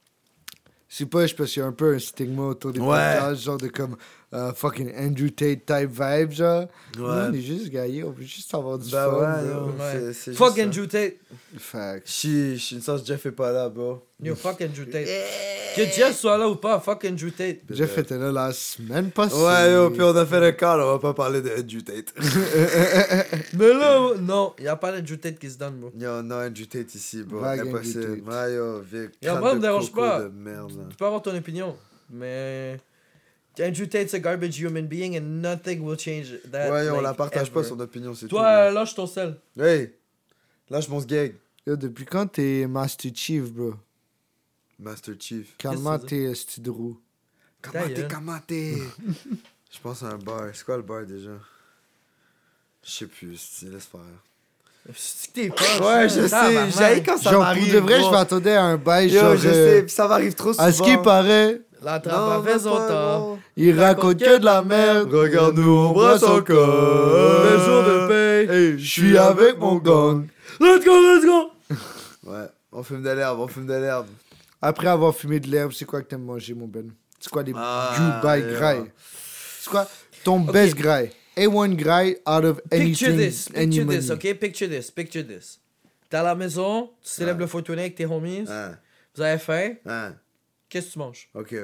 c'est pas, je pense qu'il y a un peu un stigma autour des Ouais. podcasts, genre de comme euh, fucking Andrew Tate type vibe, genre. Nous, on Ouais. est juste gaillés, on veut juste avoir du Bah fun. ouais, bro. Ouais. Fuck. Andrew Tate. Facts. Je suis- je suis une sorte Jeff est pas là, bro. Yo, fuck Andrew Tate. Que Jeff soit là ou pas, fuck Andrew Tate. Jeff était là la semaine passée. Ouais, yo, puis on a fait le call, on va pas parler de Andrew Tate. Mais là, non, y a pas d'Andrew Tate qui se donne, bro. Yo, non, Andrew Tate ici, bro. Impossible. Ouais, yo, moi, de me dérange pas. là. Tu peux avoir ton opinion, mais. Andrew Tate's a garbage human being and nothing will change that. Ouais, yo, on like, la partage pas, ever. son opinion, c'est tout. Toi, lâche ton sel. Hey, lâche mon gag. Yo, depuis quand t'es Master Chief, bro? Master Chief. De roue. Kamate, kamate. Je pense à un bar. C'est quoi le bar déjà? Je sais plus, laisse faire. T'es pas. Ouais, je sais, j'ai quand ça genre, m'arrive. pour de vrai, je m'attendais à un bail, Yo, genre... je euh, sais, puis ça m'arrive trop souvent. À ce qui paraît, La Non, trappe même fait son temps. il raconte que de la merde. Regarde-nous, on brasse encore. Le jour de paye. Hey, je suis avec mon gang. Let's go, let's go! Ouais, on fume de l'herbe, on fume de l'herbe. Après avoir fumé de l'herbe, c'est quoi que t'aimes manger, mon Ben? C'est quoi les Ah, Dubai grailles? C'est quoi ton best graille? A1 graille out of Picture anything, this, any picture money. this, ok? Picture this, picture this. T'es à la maison, tu célèbres Ouais. le 420 avec tes homies, Hein, vous avez faim, qu'est-ce que tu manges? ok.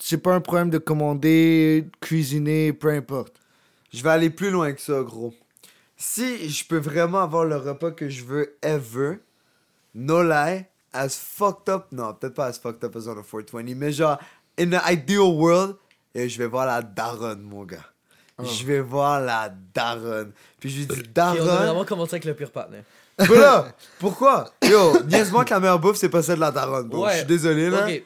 C'est pas un problème de commander, cuisiner, peu importe. Je vais aller plus loin que ça, gros. Si je peux vraiment avoir le repas que je veux ever, no lie, as fucked up, non, peut-être pas as fucked up as on a 420, mais genre, in the ideal world, et je vais voir la daronne, mon gars. Je vais voir la daronne. Puis je lui dis, Ok, on devrait daronne. vraiment commencer avec le pire partenaire. Voilà, pourquoi? Yo, niaise-moi que la meilleure bouffe, c'est pas celle de la daronne, bro. Ouais. Je suis désolé, là. Ok,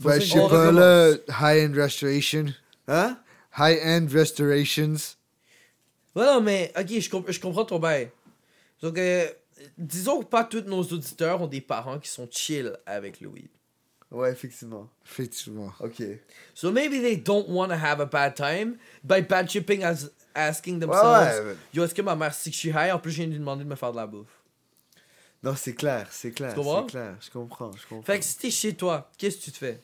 Ben, je sais on pas, recommence. là, high-end restoration. Hein? High-end restorations. Non, mais, ok, je, comp- je comprends ton bail. Donc, euh, disons que pas tous nos auditeurs ont des parents qui sont chill avec le weed. Ouais, effectivement. Effectivement. Ok. So maybe they don't want to have a bad time by bad chipping as asking Ouais, themselves, ouais. Yo, est-ce que ma mère sait que je suis high? En plus, je viens de lui demander de me faire de la bouffe. Non, c'est clair, c'est clair. Tu comprends? C'est clair, je comprends, je comprends. Fait que si t'es chez toi, qu'est-ce que tu te fais?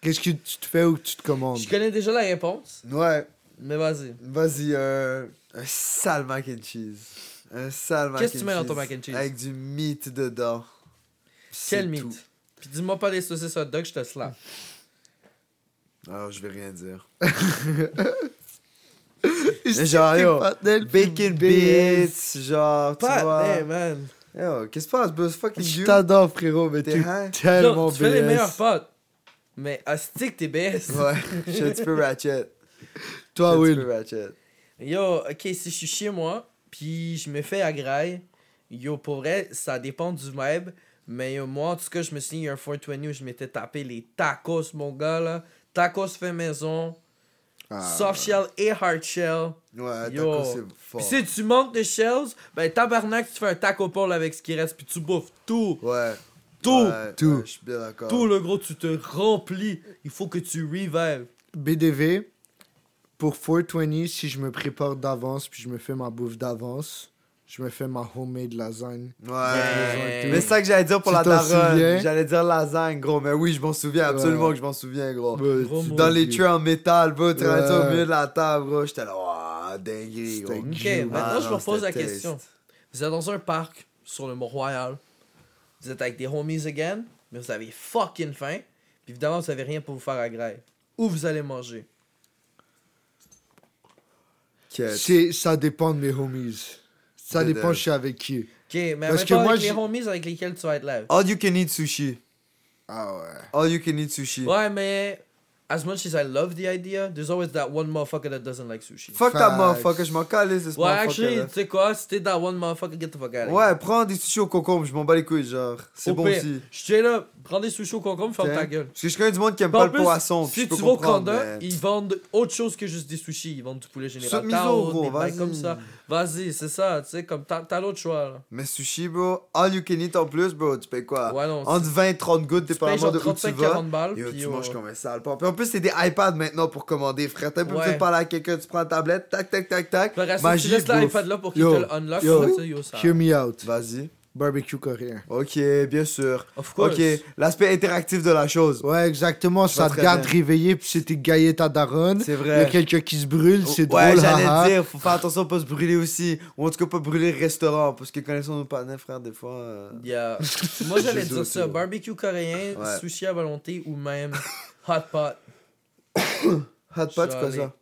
Qu'est-ce que tu te fais ou que tu te commandes? Je connais déjà la réponse, Ouais, mais vas-y. vas-y, euh, un sale mac and cheese. Un sale mac and cheese. Qu'est-ce que tu mets dans ton mac and cheese? Avec du meat dedans. Quel tout. Puis dis-moi pas des saucisses hot dog, je te slap. Alors, je vais rien dire. Mais genre, yo, Bacon bits, genre, tu Pas, vois. hey, man. Yo, qu'est-ce qui se passe, buzz? Fucking Je you. t'adore, frérot, mais T'es t'es high? tellement Yo, tu fais les BS. meilleurs potes. Mais Astic, t'es BS. Ouais, je suis un petit peu ratchet. Toi, Je suis un Will. petit peu ratchet. Yo, ok, si je suis chez moi, puis je me fais à graille, yo, pour vrai, ça dépend du vibe. Mais yo, moi, en tout cas, je me suis dit, il y a un 420 où je m'étais tapé les tacos, mon gars, là. Tacos fait maison, Ah. soft shell et hard shell. Ouais, Yo. taco, c'est Puis fort. si tu manques de shells, ben tabarnak, tu fais un taco pole avec ce qui reste, puis tu bouffes tout. Ouais. Tout. Ouais, Tout. ouais, je suis bien d'accord. Tout le gros, tu te remplis. Il faut que tu revives. BDV, pour 420, si je me prépare d'avance puis je me fais ma bouffe d'avance, je me fais ma homemade lasagne. Ouais. Ouais. Mais c'est ça que j'allais dire pour Tu la daronne. J'allais dire lasagne, gros. Mais oui, je m'en souviens, absolument Ouais. que je m'en souviens, gros. Ouais, Gros tu- mot. Dans les tu- trays en métal, bro, tu ça au Ouais. milieu de la table, bro. J'étais là, waouh, dinguerie, gros. Ok, maintenant Ah, je me pose la question. Vous êtes dans un parc sur le Mont-Royal. Vous êtes avec des homies again, mais vous avez fucking faim. Puis évidemment, vous avez rien pour vous faire à graille. Où vous allez manger? Ça dépend de mes homies. Ça dépend, de- je suis avec qui. mais Parce que moi, avec les j'ai- homies avec lesquels tu vas être live. All you can eat sushi. Ah ouais. All you can eat sushi. Ouais, mais as much as I love the idea, there's always that one motherfucker that doesn't like sushi. Fuck that motherfucker, je m'en calisse de ce Ouais, motherfucker. actually, là. tu sais quoi, si t'es that one motherfucker, get the fuck out of here. Ouais, prends des sushis au concombre, je m'en bats les couilles, genre. C'est bon aussi. Je tiens là, prends des sushis au concombre, ferme ta gueule. Parce que je connais du monde qui aime pas le poisson. Si tu vas au Canada, mais- ils vendent autre chose que juste des sushis. Ils vendent du poulet général. Gros, des bails vas-y. comme ça. Vas-y, c'est ça, tu sais, comme t'as l'autre choix là. Mais sushi, bro, all you can eat en plus, bro, tu payes quoi? Ouais, non. Entre 20 et 30 gouttes, dépendamment de où tu 35-40 vas. balles. Yo, tu manges comme un sale. Puis en plus, c'est des iPads maintenant pour commander, frère. T'as un peu de parler à quelqu'un, tu prends la tablette, tac, tac, tac, tac. Magie, tu laisses l'iPad là pour qu'il te le unlock. yo. Hear me out. Vas-y. Barbecue coréen. Ok, bien sûr. Of course. Ok, l'aspect interactif de la chose. Ouais, exactement. Je Ça te garde bien. réveillé, puis c'était gaillé ta daronne. C'est Il y vrai. a quelqu'un qui se brûle, c'est ouais, drôle. j'allais haha. dire, faut faire attention à pas se brûler aussi. Ou en tout cas, pas brûler le restaurant. Parce que connaissant nos partenaires, frère, des fois. euh, Yeah. Moi, j'allais dire ça. Barbecue coréen, Ouais. sushi à volonté ou même hot pot. Hot pot, c'est quoi ça?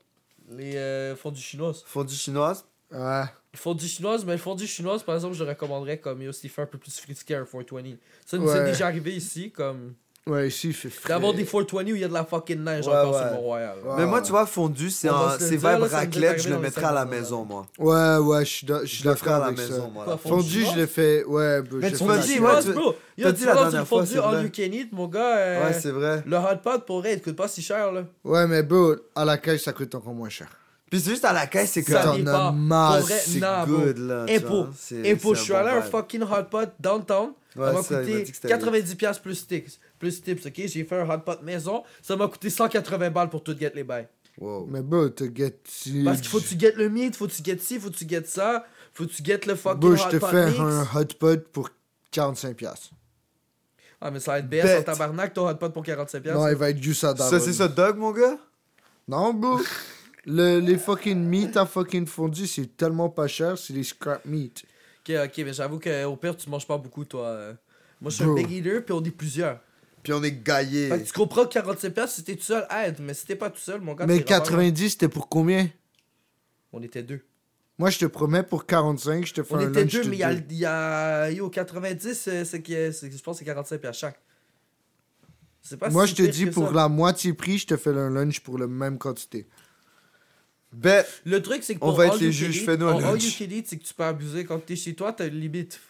Les euh, fondue chinoise. Fondue chinoise Ouais. Fondue chinoise, mais fondue chinoise, par exemple, je le recommanderais comme yo, s'il fait un peu plus frisqué un 420. Ça nous Ouais. est déjà arrivé ici, comme Ouais, ici, il fait frais. d'avoir des 420 où il y a de la fucking neige Ouais, encore ouais. sur Mont-Royal. Ouais. Mais moi, tu vois, fondu, c'est un- le vibe raclette, je le mettrais à la maison, moi. Ouais, ouais, je suis da- je suis Je le ferais d'accord à la avec maison, ça. moi. Quoi, là. fondue Fondu, je l'ai fait. Ouais, bro, Mais je tu fais m'as la dit, ouais, tu- Yo, dit la dernière fois, c'est all vrai. you can eat, mon gars. euh, Ouais, c'est vrai. le hot pot pour vrai, il coûte pas si cher, là. Ouais, mais bro, à la caisse, ça coûte encore moins cher. Puis c'est juste à la caisse, c'est que. Ça T'en as vrai, C'est good, là. tu Impôt. c'est je suis allé à un fucking hot pot downtown. Ouais, ça m'a ça, il m'a coûté dit que c'était 90$ plus tips. Plus tips, ok? J'ai fait un hot pot maison. Ça m'a coûté 180 balles pour tout get les bails. Wow. Mais bro, te get. si- Parce qu'il faut que tu get le meat, faut que tu get ci, faut que tu get ça. Faut que tu get le fucking Bro, hot je te pot fais mix. un hot pot pour 45$. piastres. Ah, mais ça va être BS en tabarnak, ton hot pot pour 45$. piastres. Non, il va être juste à Ça, c'est ça, Dog, mon gars? Non, bro. Le, les fucking meat à fucking fondu, c'est tellement pas cher, c'est des scrap meat. Ok, ok, mais j'avoue qu'au pire, tu manges pas beaucoup, toi. euh. Moi, je suis un big eater, puis on est plusieurs. Puis on est gaillé. Tu comprends que 45$, piastres, si t'es tout seul, aide. Mais si t'es pas tout seul, mon gars, Mais t'es vraiment- 90, c'était pour combien? On était deux. Moi, je te promets, pour 45, je te fais On un était lunch deux, de mais il y a, deux. il y a. Yo, 90, euh, c'est que. Je pense que c'est 45 à chaque. Pas Moi, si je te dis, pour ça. la moitié prix, je te fais un lunch pour la même quantité. Bet. Le truc, c'est que On va être all les you juges, fais-nous un lunch. you can eat, c'est que tu peux abuser. Quand t'es chez toi, t'as une limite.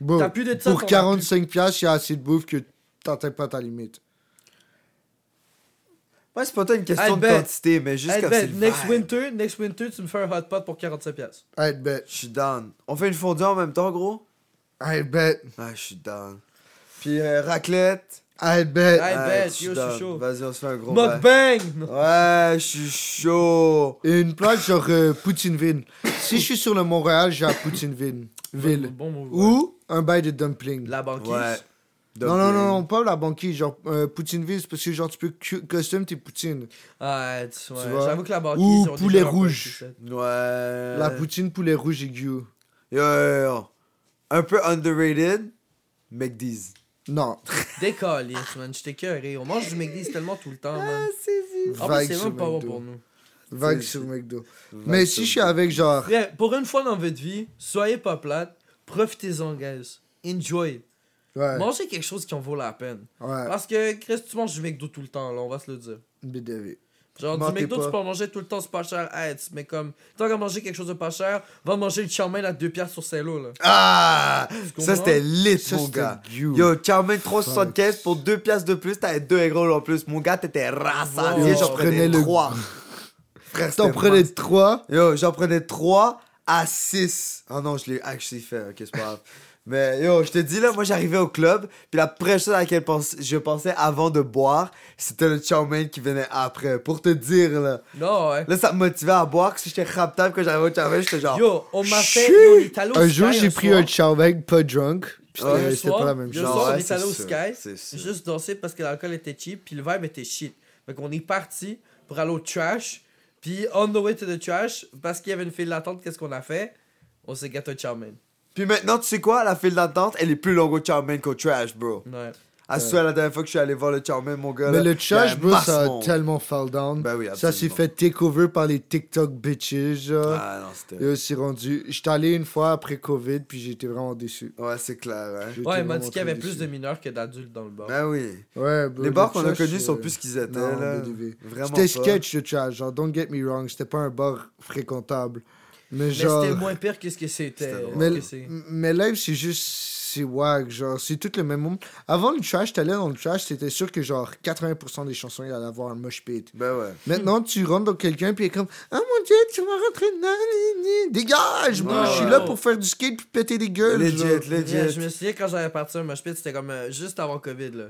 Bon, T'as plus de ça, pour t'en as 45 piastres, il y a assez de bouffe que t'atteins pas ta limite. Ouais, c'est pas tant une question de bet. quantité, mais juste comme ben, c'est next winter, next winter, tu me fais un hot pot pour 45 pièces. Hey, bet. Je suis down. On fait une fondue en même temps, gros? Hey, bet. Ah, je suis down. Puis euh, raclette. Hey, bet. Ah, bet, je suis yo, je suis chaud. Vas-y, on se fait un gros. Mukbang! Ouais, je suis chaud. Et une place genre euh, Poutineville. si je suis sur le Montréal, j'ai à Poutineville. Ville. Bon. Ou un bail de dumpling. La banquise. Ouais. Non, non, non, non, pas la banquise, genre euh, Poutineville, c'est parce que genre tu peux cu- custom tes poutines. Ah, ouais, Tu vois? J'avoue que la banquise. Ou poulet rouge. Ouais. La poutine poulet rouge aiguë. Yo, yo, yo. Un peu underrated. McDee's. Non. Décalisse, man. J'étais curé. On mange du McDonald's tellement tout le temps, man. En plus, Vague c'est sur même pas bon McDo. pour nous. Vague sur McDo. Mais si je suis avec genre. Frère, pour une fois dans votre vie, soyez pas plate. Profitez-en, guys. Enjoy. Ouais. Mangez quelque chose qui en vaut la peine. Ouais. Parce que, Chris, tu manges du McDo tout le temps, là, on va se le dire. BDV. Genre, Mentez du McDo, pas. tu peux en manger tout le temps, c'est pas cher. Hey, tu- mais comme, tant qu'à manger quelque chose de pas cher, va manger le chow mein à 2 piastres sur Cello, là. Ah! Ça, c'était lit, Ça, mon gars. Yo, chow mein 3,75 pour 2 piastres de plus, t'avais 2 egg rolls en plus. Mon gars, t'étais rassasié, Wow. j'en Je prenais prenais le- 3. Frère, T'en prenais masse. 3. Yo, j'en prenais 3 à 6. Ah non, je l'ai actually fait, ok, c'est pas grave. Mais yo, je te dis là, moi j'arrivais au club, puis la première chose à laquelle je pensais avant de boire, c'était le chow mein qui venait après. Pour te dire là. Non, ouais. Là, ça me motivait à boire, parce que j'étais raptable quand j'arrivais au chow mein, j'étais genre. Yo, on m'a fait. Chut! Yo, on Un jour, j'ai pris soir. un chow mein pas drunk. Puis Ouais, c'était un c'était soir, pas la même le chose. soir, on est allé au Sky. Juste danser parce que l'alcool était cheap, puis le vibe était shit. Fait qu'on est parti pour aller au trash. Puis on the way to the trash, parce qu'il y avait une file d'attente, qu'est-ce qu'on a fait? On s'est gâté au chow mein. Puis maintenant, tu sais quoi, la file d'attente, elle est plus longue au chow mein qu'au trash, bro. Ouais. À ce la dernière fois que je suis allé voir le Charmin, mon gars. Mais là, le trash, bro, ça a tellement fall down. Ben oui, ça s'est fait take over par les TikTok bitches, genre. Ah non, c'était. Et aussi rendu. J'étais allé une fois après Covid, puis j'étais vraiment déçu. Ouais, c'est clair, hein. Ouais, il m'a dit qu'il y avait plus de mineurs que d'adultes dans le bar. Ben oui. Ouais, bro, Les le bars qu'on a connus sont euh, plus ce qu'ils étaient, non, là. Vraiment C'était sketch, le trash. Genre, don't get me wrong, c'était pas un bar fréquentable. Mais Mais genre. c'était moins pire que ce que c'était. Mais, mais live, c'est juste. C'est wack, genre, c'est tout le même monde. Avant le trash, t'allais dans le trash, c'était sûr que genre 80% des chansons, il allait avoir un mosh pit. Ben ouais. Maintenant, tu rentres dans quelqu'un, puis il est comme Ah mon dieu, tu m'as rentré dedans, ni, ni. Dégage, bro, Ouais, je suis ouais. là pour faire du skate puis péter des gueules. Legit, genre. legit. Yeah, je me souviens quand j'avais parti un mosh pit, c'était comme euh, juste avant Covid là.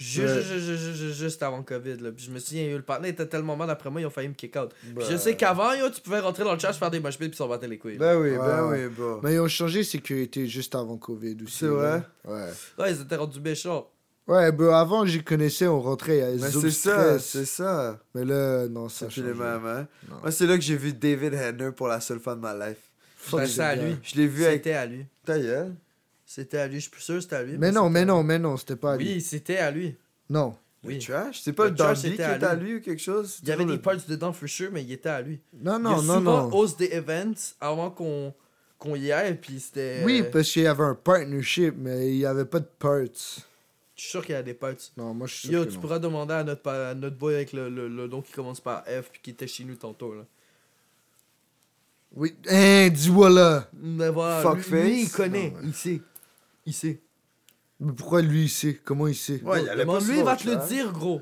Juste, juste, avant Covid là. Puis je me souviens, le partenaire était tellement mal après moi, ils ont failli me kick out. Puis Ben- je sais qu'avant, tu pouvais rentrer dans le chat, faire des mosh pits puis s'en battre les couilles. Ben oui, ben ouais. oui, bon. Mais ils ont changé sécurité juste avant Covid aussi. C'est vrai? Ouais. Ouais, ils étaient rendus méchants. Ouais, bro, avant, j'y connaissais, on rentrait, il y Mais c'est ça, c'est ça. Mais là, non, ça C'est les mêmes, hein. Non. Moi, c'est là que j'ai vu David Henner pour la seule fois de ma life. Fuck Ben, ce c'est à lui. Je l'ai vu avec C'était à lui. ta gueule. C'était à lui, je suis plus sûr c'était à lui. Mais non, mais non, mais non, c'était pas à lui. Oui, c'était à lui. Non. Le Oui. trash? C'est pas Le le trash, Dandy qui à était à lui. ou quelque chose? Il y avait des le- parts dedans, for sure, mais il était à lui. Non, il non, a non, souvent non. hausse des events avant qu'on qu'on y aille, puis c'était. Oui, parce qu'il y avait un partnership, mais il y avait pas de parts. Je suis sûr qu'il y a des parts. Non, moi, je suis sûr Yo, que tu non. pourras demander à notre, à notre boy avec le, le, le nom qui commence par F puis qui était chez nous tantôt. Là. Oui, hein, dis-moi là. Mais voilà, lui, lui, il connaît, Non, ouais. il sait. Il sait. Mais pourquoi lui, il sait? Comment il sait? Ouais, il allait pas Demande- lui, il va te le dire, gros?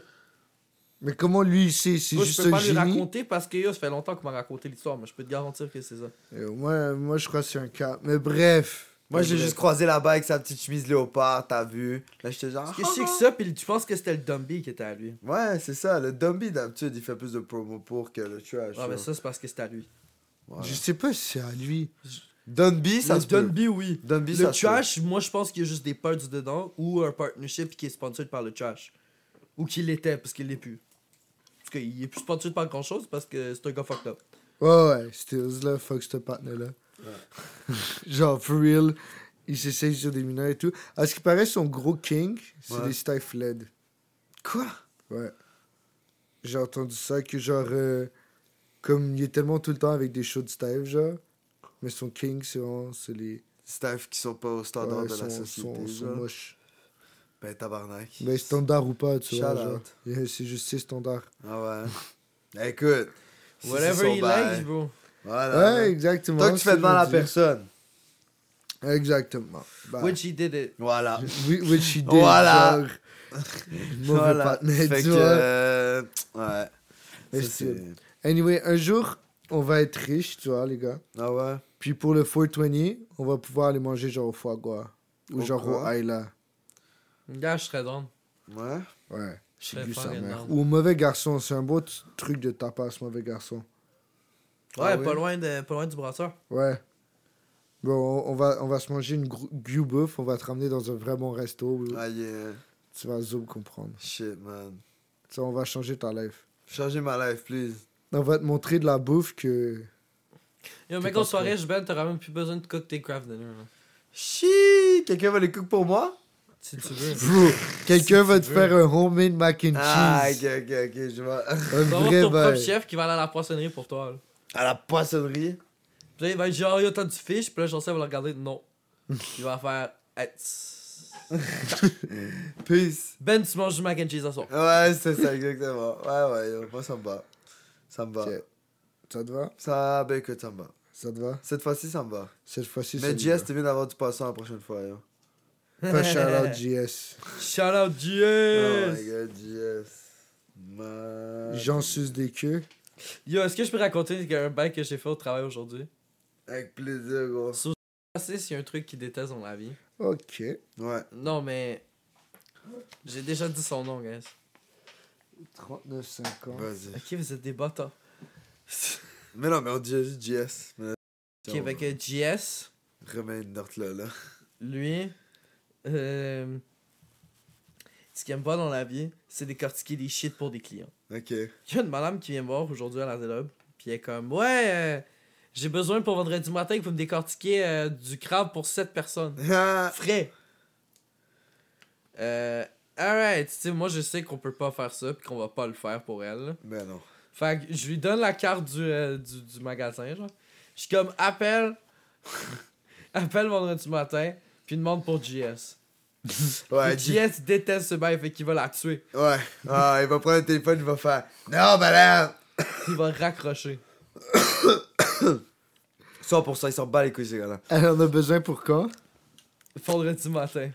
Mais comment lui, il sait? C'est Moi, je juste peux un pas lui génie raconter parce que yo, ça fait longtemps qu'on m'a raconté l'histoire, mais je peux te garantir que c'est ça. Euh, moi, moi, je crois que c'est un cas. Mais bref. Moi, j'ai juste croisé là-bas avec sa petite chemise léopard, t'as vu? Là, j'étais genre. Parce que je sais que ça, puis tu penses que c'était le Dumby qui était à lui. Ouais, c'est ça. Le Dumby, d'habitude, il fait plus de promo pour que le trash. Ouais, mais ça, c'est parce que c'était à lui. Je sais pas si c'est à lui. Dunby, ça le se peut. Dumby, oui. Dunby, Le ça se peut. trash, moi je pense qu'il y a juste des parts dedans ou un partnership qui est sponsored par le trash. Ou qu'il l'était parce qu'il l'est plus. Parce qu'il est plus sponsored par grand chose parce que c'est un gars fucked up. Ouais, ouais, Stills là, fuck ce partner-là. Genre, for real, il s'essaye sur des mineurs et tout. À ce qui paraît, son gros king, c'est Ouais. des stifled. Quoi? Ouais. J'ai entendu ça, que genre, euh, comme il est tellement tout le temps avec des shows de Steve, genre, mais son king, c'est vraiment, les. Staff qui sont pas au standard ouais, de la société. sont- sont moches. Ben, tabarnak. Mais standard ou pas, tu vois. Shout. Yeah, c'est juste ses standards. Ah ouais. Écoute. si Whatever he bail. likes, bro. Voilà. Ouais, exactement. Tant que tu fais de mal à ce que je personne. Exactement. Bah, Which he did it. Voilà. oui, which he did. Voilà. genre. Mauvais Voilà. partner, Fait tu que. vois. euh, Ouais. Ça, Anyway, un jour, on va être riche, tu vois, les gars. Ah ouais? Puis pour le 420, on va pouvoir aller manger genre au foie gras. Ou Au genre au? Ayla. Gars, je serais down. Ouais? Ouais. J'ai vu sa mère. Ou mauvais garçon, c'est un beau truc de tapas, mauvais garçon. Ouais, Ah pas, oui? loin de, pas loin du brasseur. Ouais. Bon, on, on va, on va se manger une bouffe, on va te ramener dans un vrai bon resto. Ah yeah. Tu vas zoom comprendre. Shit, man. Ça, on va changer ta life. Changez ma life, please. On va te montrer de la bouffe que. Yo, mec, pas en soirée, je ben, t'auras même plus besoin de cook tes craft dinner. là. Chi! Quelqu'un va les cook pour moi? Si tu veux. Quelqu'un Si va te veux. faire un homemade mac and Ah, cheese. ok, ok, ok, je vois. Un vrai ton propre chef qui va aller à la poissonnerie pour toi. Là. À la poissonnerie? Puis là, il va être genre, yo, t'as du fish? Puis là, j'en sais, va le regarder. Non. Il va faire. Peace. Ben, tu manges du mac and cheese à soir. Ouais, c'est ça, exactement. Ouais, ouais, moi ça me va. Ça te va? Ça, ben écoute, ça me va. Ça te va? Cette fois-ci, ça me va. Cette fois-ci, ça Mais me JS, va. t'es bien d'avoir du poisson la prochaine fois, yo. Pas shout out JS. Shout out Oh my god, JS. Man. J'en suce des queues. Yo, est-ce que je peux raconter un bail que j'ai fait au travail aujourd'hui? Avec plaisir, gros. Je sais s'il y a un truc qu'il déteste dans la vie. Ok. Ouais. Non, mais. J'ai déjà dit son nom, guys. 39,50. Vas-y. Ok, vous êtes des bâtards. Mais non, mais on dit juste JS. Mais... Ok, avec euh, GS, Remets une note là, là. lui. Euh, ce qu'il aime pas dans la vie, c'est décortiquer des shit pour des clients. Ok. Il y a une madame qui vient me voir aujourd'hui à la Zélob, puis elle est comme Ouais, euh, j'ai besoin pour vendredi matin que vous me décortiquiez euh, du crabe pour 7 personnes. Ah, Frais. Euh, alright, tu sais, moi je sais qu'on peut pas faire ça pis qu'on va pas le faire pour elle. Ben non. Fait que je lui donne la carte du, euh, du, du magasin, genre. Je suis comme, appelle. appelle vendredi matin, puis demande pour JS. Ouais, JS déteste ce bail, fait qu'il va la tuer. Ouais. Ah, il va prendre le téléphone, il va faire Non, madame! Il va raccrocher. 100%, il s'en bat les couilles, ces gars-là. Elle en a besoin pour quand? Vendredi matin.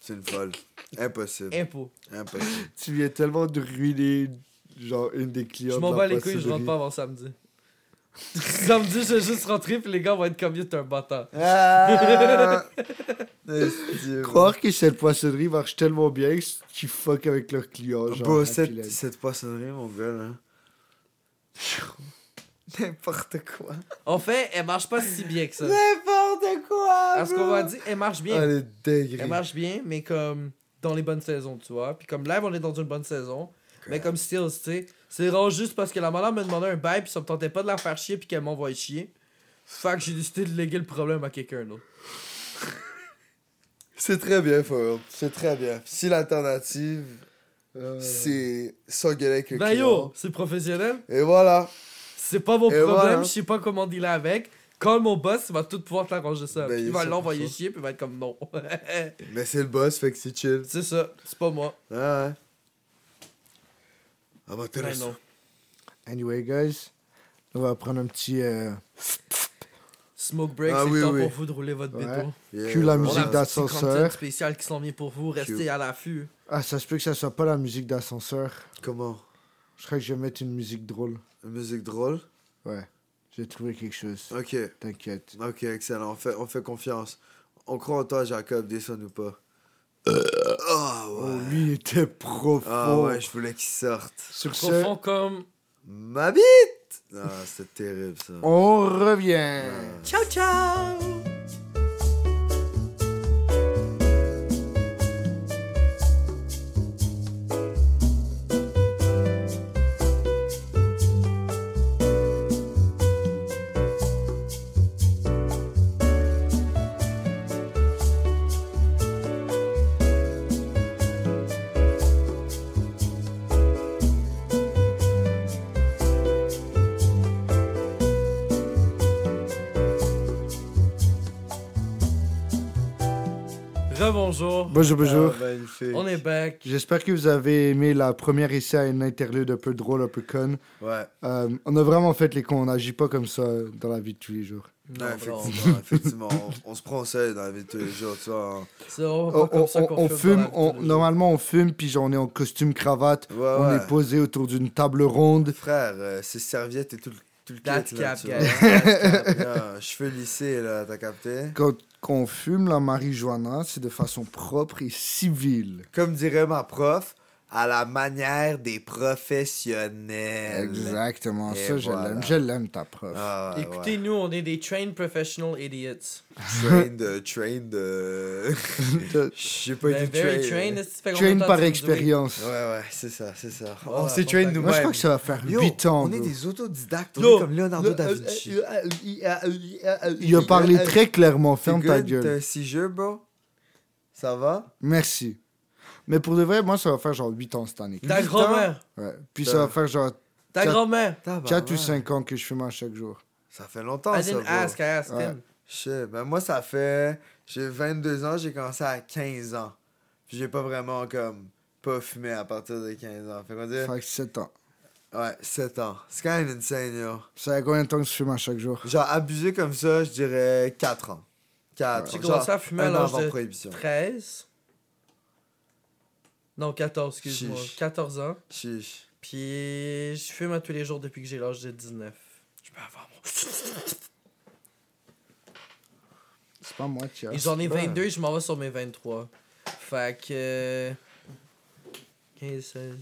C'est une folle. Impossible. Impôt. Impossible. Tu viens tellement de ruiner, genre, une des clients. Je m'en bats les couilles, je rentre pas avant samedi. samedi, je vais juste rentrer, puis les gars vont être comme, t'es un bâtard. Ah! Croire que cette poissonnerie marche tellement bien qu'ils fuck avec leurs clients. Genre, Bro, cette, poissonnerie, mon gars, là. N'importe quoi. En fait, elle marche pas si bien que ça. N'importe quoi! Parce qu'on va dire, elle marche bien. Elle est dégueu. Elle marche bien, mais comme dans les bonnes saisons, tu vois. Puis comme live, on est dans une bonne saison. Mais comme Stills, tu sais, c'est rare juste parce que la madame me demandait un bail, puis ça me tentait pas de la faire chier, puis qu'elle m'envoie chier. Fait que j'ai décidé de léguer le problème à quelqu'un d'autre. C'est très bien, Foyle. C'est très bien. Si l'alternative, Euh, c'est s'engueuler avec le Ben yo, c'est professionnel. Et voilà. C'est pas mon Et problème, voilà. je sais pas comment dealer avec. Quand mon boss, il va tout pouvoir t'arranger ça. Ben, il va l'envoyer 100%. chier, puis il va être comme non. Mais c'est le boss, fait que c'est chill. c'est ça, c'est pas moi. Ah ouais. Ah bah, t'es non. Anyway, guys, on va prendre un petit. euh, Smoke break, Ah c'est oui, le temps oui. pour vous de rouler votre Ouais. béton. Yeah, Cue la musique d'ascenseur. content spécial qui s'en vient pour vous. Restez à l'affût. Ah, ça se peut que ça soit pas la musique d'ascenseur. Comment? Je crois que je vais mettre une musique drôle. Une musique drôle? Ouais, j'ai trouvé quelque chose. Ok. T'inquiète. Ok, excellent. On fait, on fait confiance. On croit en toi, Jacob, descends ou pas. Ah Oh, ouais. lui, il était profond. Ah ouais, je voulais qu'il sorte. Sur ce, Profond comme. Ma bite Ah, c'est terrible ça. on revient. Ciao, ciao! Bonjour, bonjour. Ah, magnifique. On est back. J'espère que vous avez aimé la première essai à une interlude un peu drôle, un peu conne. Ouais. Euh, on a vraiment fait les cons, on n'agit pas comme ça dans la vie de tous les jours. Non, Ouais, bro. effectivement, effectivement. On, on se prend au sérieux dans la vie de tous les jours, tu vois. On, fume, normalement on fume, puis genre, on est en costume cravate, Ouais, on ouais. est posé autour d'une table ronde. Frère, euh, c'est serviette et tout, le- tout le That's kit, là, cap, tu guys. vois. Yeah, Cheveux lissés, là, t'as capté? Quand, quand on fume la marijuana, c'est de façon propre et civile. Comme dirait ma prof, à la manière des professionnels. Exactement, Et ça je voilà. l'aime, je l'aime ta prof. Ah, ouais, Écoutez, nous, on est des trained professional idiots. Train de. Train de. J'ai pas Ben, été very train. trained. Train temps par expérience. Ouais, ouais, c'est ça, c'est ça. Ouais, on s'est train t'as- nous-mêmes. Moi je crois que ça va faire Yo, 8 ans. On est bro. des autodidactes, on Yo, est comme Leonardo le- da euh, Vinci. Il a parlé très clairement, ferme ta gueule. T'as si jeu, bro? Ça va? Merci. Mais pour de vrai, moi ça va faire genre 8 ans cette année. Ta Huit grand-mère. Ouais. Puis Ça- ça va faire genre Ta grand-mère. 4 ou 5 ans que je fume à chaque jour. Ça fait longtemps, I ça, didn't ask, I asked Ouais. him. Shit, ben moi, ça fait... J'ai 22 ans, j'ai commencé à 15 ans. Puis j'ai pas vraiment, comme, pas fumé à partir de 15 ans. Fait qu'on dit... Fait que 7 ans. Ouais, 7 ans. C'est quand même insane, yo. Ça fait combien de temps que je fume à chaque jour? Genre, abusé comme ça, je dirais 4 ans. 4 J'ai ans. commencé à fumer à l'âge avant de prohibition. 13. Non, 14, excuse-moi. Chiche. 14 ans. Chiche. Puis je fume à tous les jours depuis que j'ai l'âge de 19. Je peux avoir mon... C'est pas moi, tiens. Et j'en ai pas- 22 et je m'en vais sur mes 23. Fait que. euh, 15, 16,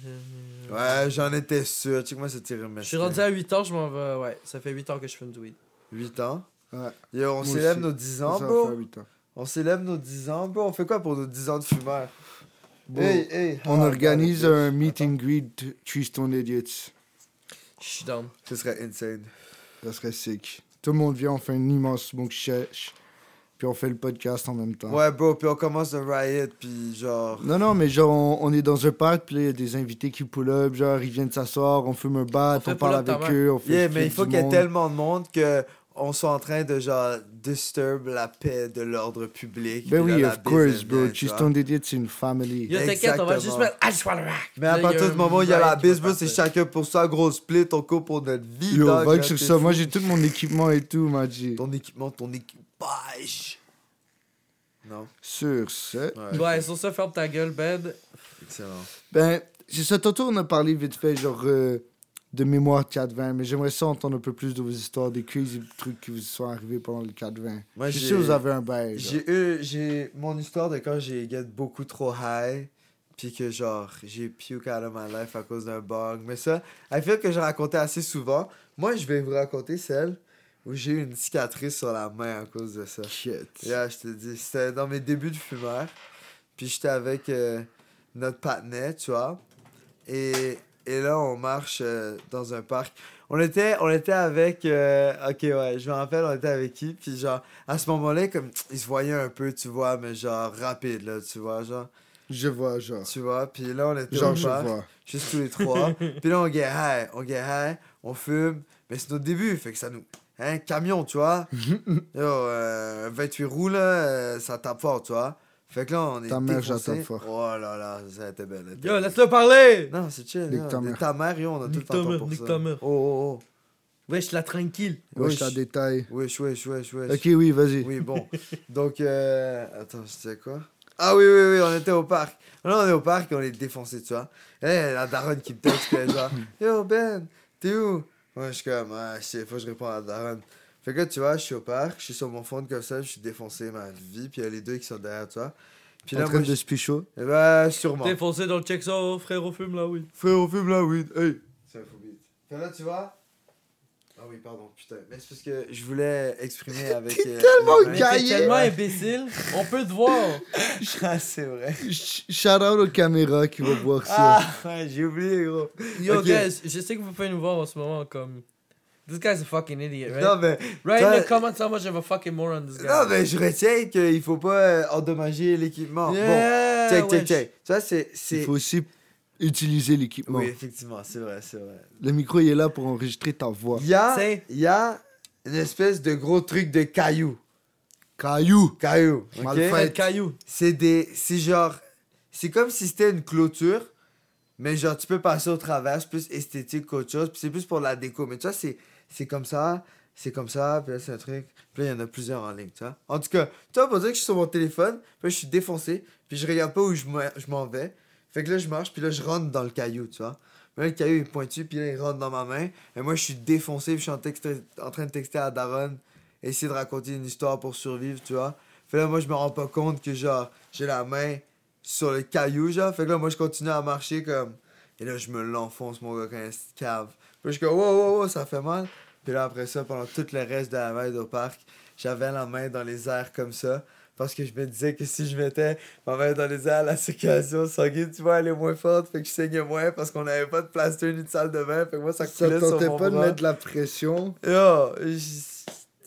Ouais, j'en étais sûr. Tu sais que moi, c'est tiré Je suis rendu à à 8 ans, je m'en vais. Ouais, ça fait 8 ans que je fume du weed. 8 ans? Ouais. Yo, on aussi. nos 10 Ça ans, va bro. faire 8 ans. On célèbre nos 10 ans, bro. On fait quoi pour nos 10 ans de fumeur? Bon, Hey, hey, on ah, organise un meet and greet Tristan Idiots. Je suis down. Ce serait insane. Ça serait sick. Tout le monde vient, on fait une immense smoke sesh. puis on fait le podcast en même temps. Ouais, bro, puis on commence un riot, puis genre. Non, non, mais genre, on, on est dans un parc, puis là, il y a des invités qui pull up, genre, ils viennent s'asseoir, on fume un bat, On parle avec eux, on fait Yeah, le mais il faut qu'il y ait tellement de monde que on soit en train de genre disturb la paix de l'ordre public. Ben oui, of course, bro. Stone Idiot, c'est une family. Yo, t'inquiète, on va juste mettre I just wanna rock. Mais à partir du moment où il y a la bro, c'est chacun pour soi, gros split, on coupe pour notre vie. Yo, sur ça. Moi, j'ai tout mon équipement et tout, m'a dit. Ton équipement, ton équipage. Non? Sur ce. Ouais, sur ça, ferme ta gueule, Ben. excellent. Ben, c'est ça. Tantôt, on a parlé vite fait, genre, euh, de mémoire 4-20, mais j'aimerais ça entendre un peu plus de vos histoires, des crazy trucs qui vous sont arrivés pendant le 4-20. Moi, Je suis sûr que vous avez un bail. J'ai eu, j'ai mon histoire de quand j'ai get beaucoup trop high, puis que genre j'ai puke out of my life à cause d'un bug. Mais ça, I feel que j'ai raconté assez souvent. Moi, je vais vous raconter celle où j'ai eu une cicatrice sur la main à cause de ça. Shit. Yeah, je te dis, c'était dans mes débuts de fumeur. Puis j'étais avec euh, notre patinet, tu vois. Et, et là, on marche euh, dans un parc. On était, on était avec. euh, ok, ouais, je me rappelle, on était avec qui? Puis genre, à ce moment-là, comme il se voyait un peu, tu vois, mais genre rapide, là, tu vois, genre. Je vois, genre. Tu vois, puis là, on était Genre, au je parc, vois. juste tous les trois. puis là, on get high, on get high, on fume. Mais c'est notre début, fait que ça nous. Hein, camion, tu vois. Yo, euh, 28 roues, là, euh, ça tape fort, tu vois. Fait que là, on est. Ta mère, j'attends fort. Oh là là, ça a été belle. était Yo, laisse-le parler! Non, c'est chill. Nique ta mère. ta mère, yo, on a tout le Nique ta temps mère, pour nique ça. ta mère. Oh, oh, Wesh, la tranquille. Ouais, Wesh. je t'en détaille. oh. Wesh, wesh, wesh, wesh. Ok, oui, vas-y. Oui, bon. Donc, euh... attends, je sais quoi? Ah oui, oui, oui, on était au parc. Là, on est au parc et on est défoncé, tu vois. Et là, la daronne qui me texte, puis elle est genre, Yo, Ben, t'es où? Moi, je suis comme, ah, je sais, faut que je réponds à la daronne. Fait que tu vois, je suis au parc, je suis sur mon fond comme ça, je suis défoncé, ma vie, puis il y a les deux qui sont derrière toi. Puis en là, train moi, de je... se pichot. Eh ben, sûrement. T'es foncé dans le check ça, oh, frère, au fume là, oui. Frère, on fume la weed, hey C'est un faux beat. Fait là, tu vois Ah oui, pardon, putain. Mais c'est parce que je voulais exprimer avec. euh, tellement gay. T'es tellement imbécile, on peut te voir. Ah, c'est vrai. Sh- Shout out aux caméras qui vont voir ça. Ah, ouais, j'ai oublié, gros. Yo, Ok. guys, je sais que vous pouvez nous voir en ce moment comme. This guy's a fucking idiot, right? Non, mais. right toi- in the comments how much of a fucking moron this guy. Non, mais je retiens qu'il faut pas euh, endommager l'équipement. Yeah, bon, check, check, check. Tu vois, c'est. Il faut aussi utiliser l'équipement. Oui, effectivement, c'est vrai, c'est vrai. Le micro, il est là pour enregistrer ta voix. Il y a, y a une espèce de gros truc de cailloux. Caillou. Cailloux, ok? Mal fait. Caillou. C'est des. C'est genre. C'est comme si c'était une clôture, mais genre tu peux passer au travers, c'est plus esthétique qu'autre chose, puis c'est plus pour la déco. Mais tu vois, c'est, c'est comme ça, c'est comme ça, puis là c'est un truc. Puis là il y en a plusieurs en ligne, tu vois. En tout cas, tu vois, pour dire que je suis sur mon téléphone, puis là je suis défoncé, puis je regarde pas où je m'en- vais. Fait que là je marche, puis là je rentre dans le caillou, tu vois. Mais là le caillou est pointu, puis là il rentre dans ma main, et moi je suis défoncé, puis je suis en, en train de texter à Daron, essayer de raconter une histoire pour survivre, tu vois. Fait là, moi, je me rends pas compte que, genre, j'ai la main sur le caillou, genre. Fait que là, moi, je continue à marcher comme. Et là, je me l'enfonce, mon gars, quand il se cave. Puis je suis comme, wow, wow, wow, ça fait mal. Puis là, après ça, pendant tout le reste de la veille au parc, j'avais la main dans les airs comme ça. Parce que je me disais que si je mettais ma main dans les airs, la circulation sanguine, tu vois, elle est moins forte. Fait que je saignais moins parce qu'on n'avait pas de plaster ni de salle de bain. Fait que moi, ça Ça coulait sur tentait mon pas de mettre de la pression? Yo,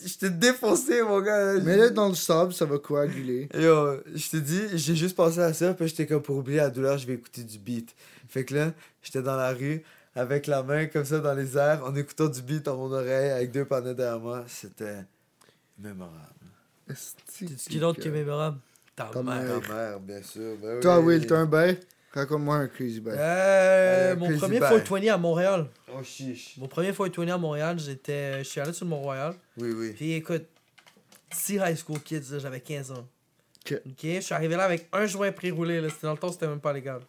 j'étais défoncé, mon gars. Mets-le dans le sable, ça va coaguler. Yo, je te dis, j'ai juste pensé à ça, puis j'étais comme pour oublier la douleur, je vais écouter du beat. Fait que là, j'étais dans la rue, avec la main comme ça dans les airs, en écoutant du beat dans mon oreille, avec deux panneaux derrière moi. C'était mémorable. C'est ce qui d'autre qui est mémorable? Ta Ta mère. mère. Ta mère, bien sûr. Ben oui. Toi, Will, t'as un bail? Raconte-moi un crazy bail. Euh, Euh, mon Crazy premier Bye. 420 à Montréal. Oh chiche. Mon premier 420 à Montréal, j'étais. Je suis allé sur le Mont-Royal. Oui, oui. Puis écoute, si high school kids, j'avais 15 ans. Ok. Ok, je suis arrivé là avec un joint pré-roulé. là. C'était dans le temps, c'était même pas légal.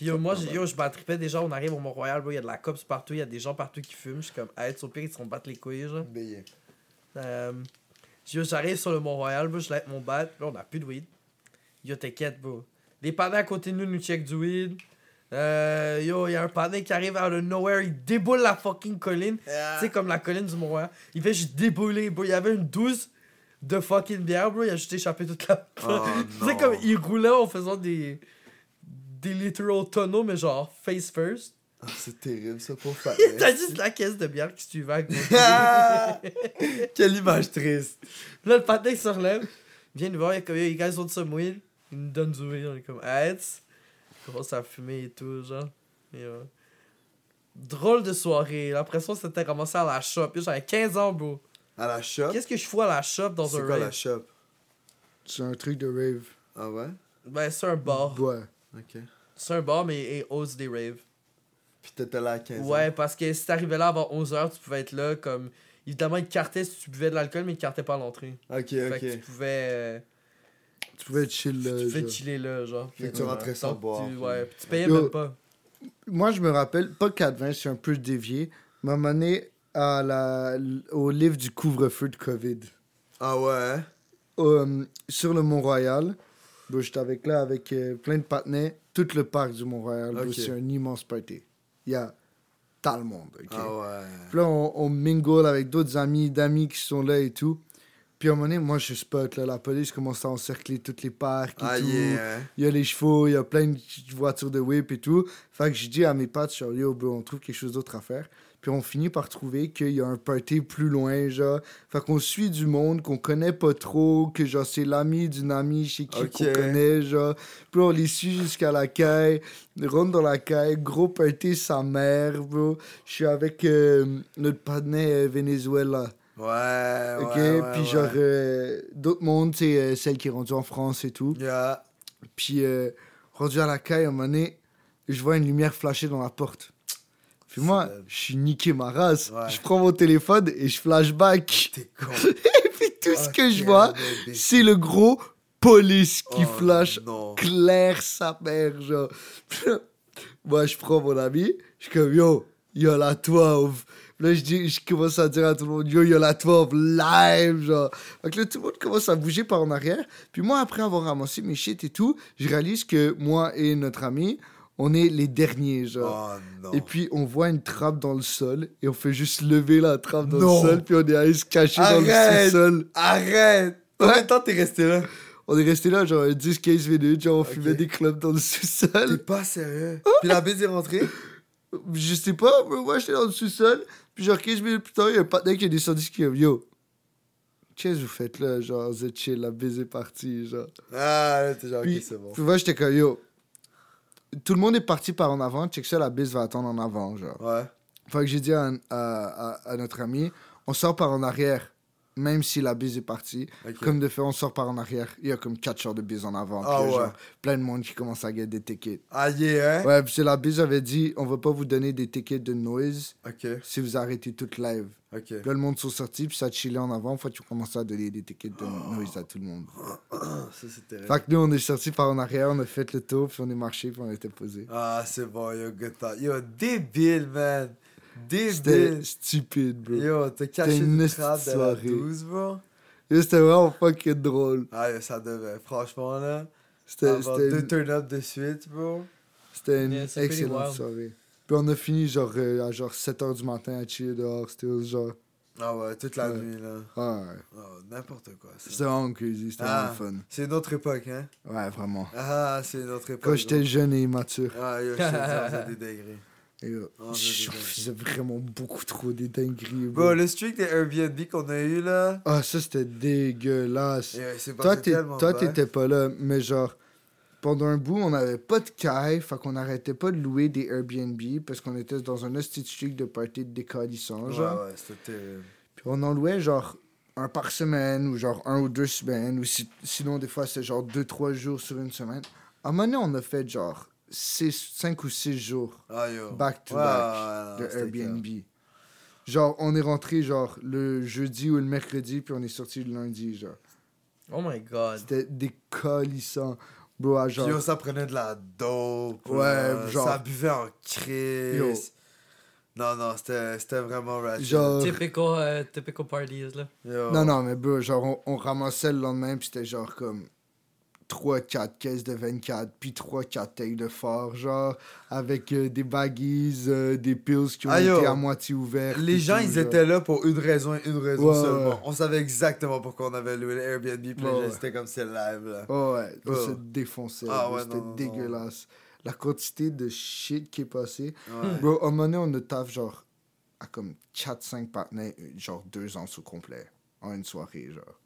Puis yo, moi, j'ai- yo, je m'attripais déjà. On arrive au Mont-Royal, il y a de la cops partout, il y a des gens partout qui fument. Je suis comme, hey, au pire, ils se font battre les couilles, genre. Bélier. Euh, yo, j'arrive sur le Mont-Royal, je lève mon bat. Là, on a plus de weed. Yo, t'inquiète, bro. Les panneaux à côté de nous nous check du weed. Euh, yo, il y a un panneau qui arrive out of nowhere, il déboule la fucking colline. Tu sais, comme la colline du Mont-Royal. Il fait juste débouler, bro. Il y avait une douce de fucking bière, bro. Il a juste échappé toute la. Oh, tu sais, comme il roulait en faisant des. Des literal tonneaux, mais genre face first. Ah, c'est terrible, ça, pour faire. T'as juste la caisse de bière qui suivait avec mon Ah! Quelle image triste. Là, le patin se relève, vient nous voir, il est comme, les gars, ils ont de some weed. Il nous donne du weed, on est comme, Heads. Il commence à fumer et tout, genre. Et, euh, Drôle de soirée. L'impression que c'était commencé à la shop. J'avais 15 ans, bro. À la shop? Qu'est-ce que je fous à la shop dans C'est un quoi la rave? shop? C'est un truc de rave. Ah ouais? Ben, c'est un bar. Ouais. Ok. C'est un bar, mais et hausse des raves. Puis t'étais là à 15 ans. Ouais, parce que si t'arrivais là avant 11h, tu pouvais être là comme. Évidemment, ils te cartaient si tu buvais de l'alcool, mais ils te cartaient pas à l'entrée. Ok, Fait que tu ok. pouvais. euh, Tu pouvais être chill là. tu pouvais genre. chiller là, genre. Fait que tu rentrais sans Donc, boire, tu- Ouais, puis tu payais Yo. même pas. Moi, je me rappelle, pas 4-20, je suis un peu dévié. M'a mené à la, au livre du couvre-feu de COVID. Ah ouais? Euh, sur le Mont-Royal. J'étais avec là avec euh, plein de partenaires. Tout le parc du Mont-Royal. Bon, Ok. C'est un immense party. Il y a tant le monde. Ah ouais. Puis là, on, on mingle avec d'autres amis, d'amis qui sont là et tout. Puis à un moment donné, moi, je spot, là, la police commence à encercler toutes les parcs et Ah tout. yeah. Il y a les chevaux, il y a plein de voitures de whip et tout. Fait que je dis à mes potes, yo, bro, on trouve quelque chose d'autre à faire. Puis on finit par trouver qu'il y a un party plus loin, genre. Fait qu'on suit du monde qu'on connaît pas trop, que genre, c'est l'ami d'une amie chez qui Ok. qu'on connaît, genre. Puis on les suit jusqu'à la caille, rentre dans la caille, gros party sa mère, bro. Je suis avec euh, notre partenaire euh, Venezuela. Ouais, Ok, ouais, puis ouais. genre, euh, d'autres mondes, c'est euh, celle qui est rendue en France et tout. Yeah. Puis, euh, rendu à la caille, à un moment donné, je vois une lumière flasher dans la porte. Puis moi, je suis niqué ma race. Ouais. Je prends mon téléphone et je flashback. Et puis tout ce Oh, que je vois, c'est le gros police qui Oh, flash Non. clair sa mère, genre. Moi, je prends mon ami, je suis comme, yo, il y a la 12. Puis Là, je, dis, je commence à dire à tout le monde, yo, il y a la 12 live, genre. Donc là, tout le monde commence à bouger par en arrière. Puis moi, après avoir ramassé mes shit et tout, je réalise que moi et notre ami, on est les derniers, genre. Oh non. Et puis, on voit une trappe dans le sol et on fait juste lever la trappe dans Non. le sol, puis on est allé se cacher dans le Arrête. sous-sol. Arrête! Combien de temps t'es resté là? On est resté là, genre 10-15 minutes, genre on fumait des clubs dans le T'es sous-sol. pas sérieux? Puis la bise est rentrée? Je sais pas, mais moi j'étais dans le sous-sol, puis genre 15 minutes plus tard, il y a un partenaire qui est descendu qui a Yo, qu'est-ce que vous faites là? Genre, vous êtes chill, la bise est partie, genre. Ah, t'es genre, Puis, ok, c'est bon. puis moi j'étais comme Yo, tout le monde est parti par en avant, check ça, la bise va attendre en avant, genre. Ouais. Fait que j'ai dit à, à, à- à notre ami On sort par en arrière, même si la bise est partie. Comme de fait, on sort par en arrière. Il y a comme 4 heures de bise en avant. Ah puis ouais. genre plein de monde qui commence à gagner des tickets. Ah, yeah, hein? Ouais, puis la bise avait dit on va pas vous donner des tickets de noise si vous arrêtez toute live. ok. Puis là, le monde sont sortis, puis ça chillait en avant. Faut que tu commences à donner des tickets de noise à tout le monde. Ça, c'est terrible. Fait que nous, on est sortis par en arrière, on a fait le tour, puis on est marché, puis on était posé. Ah, c'est bon, yo, good time. Yo, débile, man. C'était Débile. stupide, bro. Yo, t'as caché une trappe de la soirée. 12, bro? C'était vraiment fucking drôle. Ah, ça devait. Franchement, là. C'était deux une, turn-up de suite, bro. c'était une Yeah, excellente soirée. Puis on a fini genre euh, à genre 7h du matin à chiller dehors. C'était genre. Ah ouais, toute la Ouais. nuit, là. Ah, ouais. Oh, n'importe quoi. C'était vraiment crazy, c'était Ah. vraiment fun. C'est une autre époque, hein? Ouais, vraiment. Ah, c'est une autre époque. Quand j'étais jeune et immature, Ah, yo, je des degrés. Et, euh, Oh, je faisais vraiment beaucoup trop des dingueries. Bro, bro. le streak des Airbnb qu'on a eu, là. Ah, ça c'était dégueulasse. eh, Toi, t'étais pas là, mais genre, pendant un bout, on n'avait pas de caille, fait qu'on arrêtait pas de louer des Airbnb parce qu'on était dans un hostie streak de party de décalissant, Ouais, genre. ouais, c'était terrible. Puis on en louait genre un par semaine ou genre un ou deux semaines ou si- sinon des fois c'est genre deux, trois jours sur une semaine. À un moment donné, on a fait genre six, cinq ou six jours Ah, yo. back to Ouais, back ouais, de Airbnb. Genre, on est rentré genre le jeudi ou le mercredi, puis on est sorti le lundi, genre. Oh my god. C'était décalissant. Bro, à Puis genre. yo, ça prenait de la dope. Ouais, là. genre- Ça buvait en crise. Yo. Non, non, c'était c'était vraiment ratchet. Genre. Typical, euh, typical parties, là. Yo. Non, non, mais bro, genre, on, on ramassait le lendemain, puis c'était genre comme 3-4 caisses de 24, puis 3-4 tailles de fort, genre, avec euh, des baggies, euh, des pills qui ont Ah, yo. été à moitié ouverts. Les gens, tout, ils genre. étaient là pour une raison et une raison Ouais, seulement. ouais. On savait exactement pourquoi on avait loué l'Airbnb. Puis Ouais, c'était comme c'est live, là. Oh, ouais, on Ouais. se défonçait. Ah, c'était non, non, dégueulasse. la quantité de shit qui est passé. Ouais. Bro, à un moment donné, on a taf genre à comme 4-5 partenaires, genre deux ans sous complet, en une soirée, genre.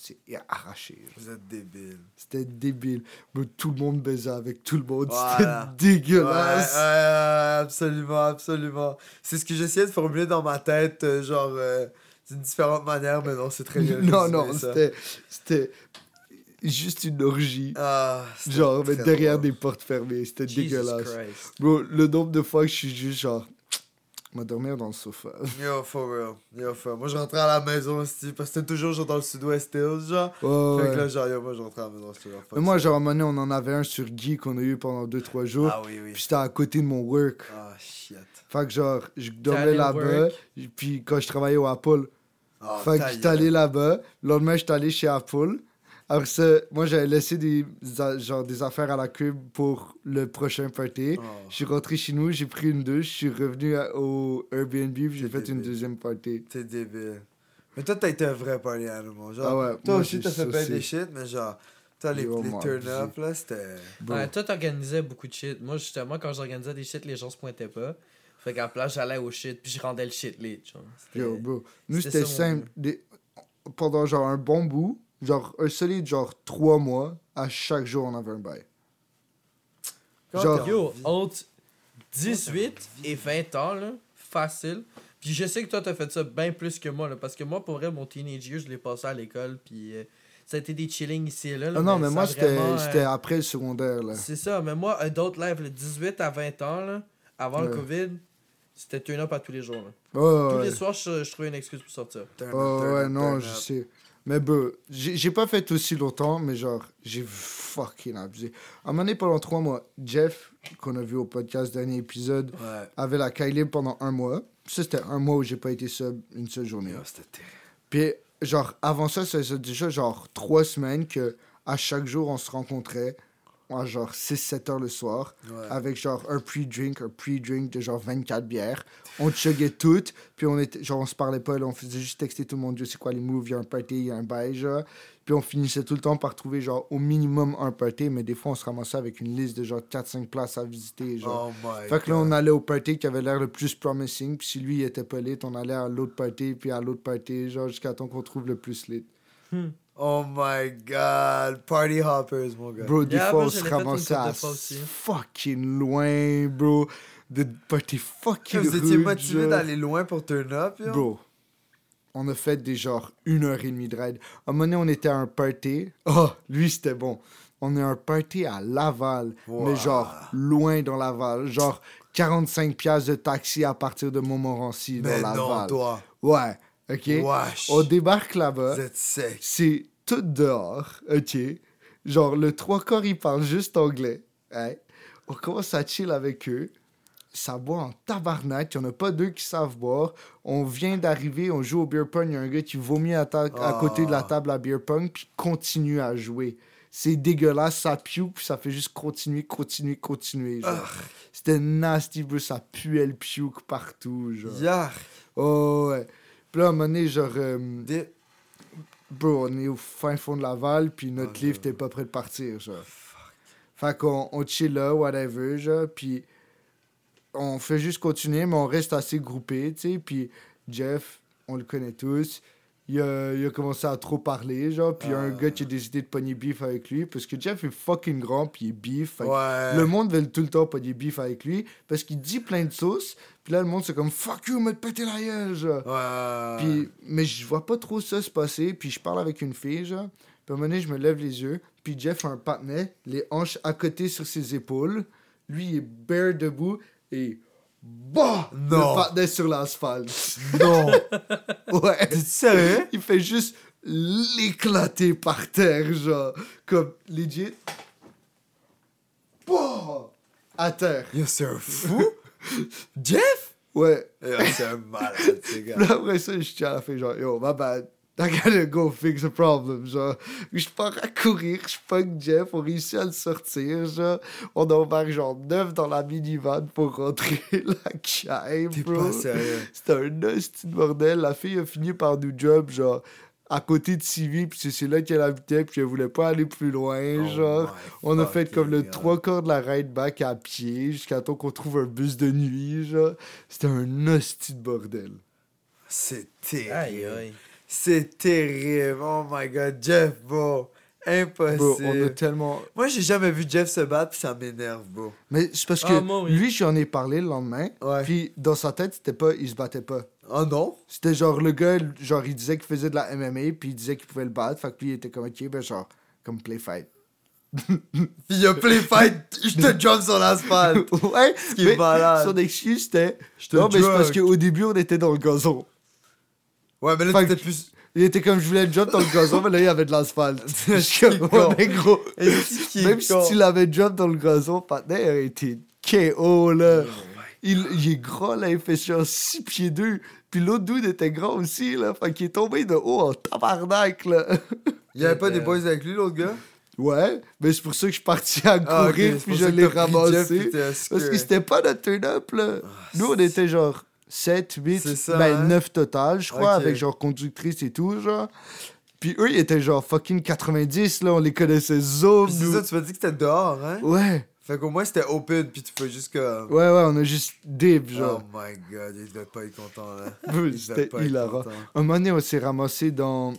C'est arraché. genre. Vous êtes débile. C'était débile. Bro, tout le monde baisait avec tout le monde. Voilà. C'était dégueulasse. ouais, absolument, absolument. C'est ce que j'essayais de formuler dans ma tête, euh, genre, euh, d'une différente manière, mais non, c'est très bien. non, non, c'était juste une orgie. Ah, Genre, mais derrière des portes fermées. C'était dégueulasse. Bro, le nombre de fois que je suis juste genre. On va dormir dans le sofa. Yo, for real. Yo, for real. Moi, je rentrais à la maison aussi, parce que c'était toujours genre dans le sud-ouest Hills, genre? Ouais, Fait ouais. que là, genre, yo, moi, je rentrais à la maison, genre. Mais moi, genre, à un moment donné, on en avait un sur Guy qu'on a eu pendant 2-3 jours. Ah oui, oui. Puis c'était à côté de mon work. Ah, shit. Fait que genre, je dormais là-bas. Puis quand je travaillais au Apple, Ah, fait que ta j'étais allé là-bas. Le lendemain, j'étais allé chez Apple. Après ça, moi, j'avais laissé des, genre, des affaires à la cube pour le prochain party. Oh. Je suis rentré chez nous, j'ai pris une douche, je suis revenu à- au Airbnb, puis j'ai fait une deuxième party. T'es débile. Mais toi, t'as été un vrai party animal. Genre, Ah ouais, toi moi, aussi, j'ai t'as fait plein des shit, mais genre, toi, les, les turn-up, là, c'était. Bon. Ouais, toi, t'organisais beaucoup de shit. Moi, justement, quand j'organisais des shit, les gens se pointaient pas. Fait qu'à la place, j'allais au shit, puis je rendais le shit lit, genre. C'était- Yo, bro. Nous, c'était simple. Des- Pendant genre un bon bout, genre un solide genre trois mois, à chaque jour, on avait un bail. Genre- Yo, entre 18 et 20 ans, là, facile. Puis je sais que toi, t'as fait ça bien plus que moi, là, parce que moi, pour vrai, mon teenage year, je l'ai passé à l'école, puis euh, ça a été des chillings ici et là. là, Ah non, mais moi, c'était euh, c'était après le secondaire, là. C'est ça, mais moi, Adult Life, le 18 à 20 ans, là, avant le. COVID, c'était turn-up à tous les jours. Là. Tous ouais. les soirs, je, je trouvais une excuse pour sortir. Oh, ouais, non, je sais. Mais bro, j'ai pas fait aussi longtemps, mais genre, j'ai fucking abusé. À un moment donné, pendant trois mois, Jeff, qu'on a vu au podcast dernier épisode, Ouais. avait la Kylie pendant un mois. Ça, c'était un mois où j'ai pas été sub une seule journée. C'était. Puis, genre, avant ça, ça faisait déjà genre trois semaines que à chaque jour, on se rencontrait à genre 6-7 heures le soir Ouais. avec genre un pre-drink, un pre-drink de genre 24 bières. On chuggait toutes, puis on était, genre, on se parlait pas, là, on faisait juste texter tout le monde, Dieu, c'est quoi les moves, il y a un party, il y a un bail, genre. Puis on finissait tout le temps par trouver genre au minimum un party, mais des fois on se ramassait avec une liste de genre 4-5 places à visiter, genre. Oh my Fait que là, on allait au party qui avait l'air le plus promising. Puis si lui, il était pas lit, on allait à l'autre party, puis à l'autre party, genre jusqu'à temps qu'on trouve le plus lit. Oh my god. Party hoppers, mon gars. Bro, des Yeah, fois, on se ramassait à fucking loin, bro. De party fucking Vous étiez motivé d'aller loin pour turn up, yo? Bro, on a fait des genre une heure et demie de ride. À un moment donné, on était à un party. Oh, lui, c'était bon. On est à un party à Laval, Wow. mais genre loin dans Laval. Genre 45 piastres de taxi à partir de Montmorency dans Mais Laval. non, toi. Ouais, ok? Wesh. On débarque là-bas. Vous êtes sec. C'est tout dehors, ok? Genre, le trois quarts, ils parlent juste anglais. hein? On commence à chill avec eux. Ça boit en tabarnak. Il n'y en a pas deux qui savent boire. On vient d'arriver, on joue au beer pong. Il y a un gars qui vomit à, ta- à côté de la Ah. table à beer pong, puis continue à jouer. C'est dégueulasse, ça pue, puis ça fait juste continuer, continuer, continuer. C'était nasty, bro. Ça puait le puke partout, genre. Oh, ouais. Puis là, à un moment donné, genre... euh, Des- Bro, on est au fin fond de Laval, puis notre Oh, est pas prêt de partir, genre. Fait qu'on on chill là, whatever, genre, puis on fait juste continuer, mais on reste assez groupé, tu sais, puis Jeff, on le connaît tous, il a, il a commencé à trop parler, genre, puis il y a un gars qui a décidé de pogner beef avec lui, parce que Jeff est fucking grand, puis il est beef, Ouais. le monde veut tout le temps pogner beef avec lui, parce qu'il dit plein de sauces, puis là, le monde, c'est comme « fuck you, me te péter la gueule », genre. Ouais. Puis, mais je vois pas trop ça se passer. Puis je parle avec une fille, genre. Puis à un moment donné, je me lève les yeux. Puis Jeff a un patinet, les hanches à côté sur ses épaules. Lui, il est bare debout et. Bah! Non. Le patinet sur l'asphalte. Non. Ouais. T'es sérieux? Il fait juste l'éclater par terre, genre. Comme legit. Bah! À terre. Yo, c'est un fou? Jeff? Ouais. Yo, c'est un malade, ces gars. Là, après ça, je tiens à la fin, genre, yo, my bad. I gotta go fix the problem, genre. Je pars à courir, je pogne Jeff, on réussit à le sortir, genre. On embarque, genre, neuf dans la minivan pour rentrer la caille, bro. C'était un hostie de bordel. La fille a fini par nous job, genre, à côté de Sylvie, puis c'est- là qu'elle habitait, puis elle voulait pas aller plus loin, Oh genre. On a fait comme le trois quarts de la ride back à pied, jusqu'à temps qu'on trouve un bus de nuit, genre. C'était un hostie de bordel. Terrible. Aïe, aïe. C'est terrible. Oh my god, Jeff, bro. Impossible. Bro, on a tellement... Moi, j'ai jamais vu Jeff se battre, puis ça m'énerve, bro. Mais c'est parce Ah, que moi, oui. lui, j'en ai parlé le lendemain, Ouais. puis dans sa tête, c'était pas... Il se battait pas. Oh non? C'était genre le gars, genre il disait qu'il faisait de la MMA, puis il disait qu'il pouvait le battre, fait que lui il était comme ok, ben genre, comme play fight. Puis il a play fight, je te jump sur l'asphalte. ouais, qui est mais malade. son excuse c'était. Non, mais c'est parce qu'au début on était dans le gazon. Ouais, mais là, Fait plus. Il était comme je voulais le jump dans le gazon, mais là il y avait de l'asphalte. Je suis comme, con. ouais, mais gros. Est-ce qu'il est Même si con? tu l'avais jump dans le gazon, Patnais aurait été KO là. Il, il est grand là, il fait genre 6 pieds 2. Puis l'autre dude était grand aussi là. Fait qu'il est tombé de haut en tabarnak là. Il y avait pas des boys avec lui, l'autre gars? Ouais, mais c'est pour ça que je suis parti à courir, Ah, ok, c'est puis pour je ça que l'ai t'as pris Jeff, ramassé. Parce que c'était pas notre turn-up, là. Nous, on était genre 7, 8, C'est ça, ben hein? 9 total, je crois, avec genre conductrice et tout, genre. Puis eux, ils étaient genre fucking 90, là, on les connaissait Puis c'est ça, tu m'as dit que c'était dehors, hein? Ouais, Fait qu'au moins c'était open, puis tu fais juste comme. ouais, ouais, on a juste dip, Oh genre. my god, il devait pas être content là. C'était hilarant. Un moment donné, on s'est ramassé dans,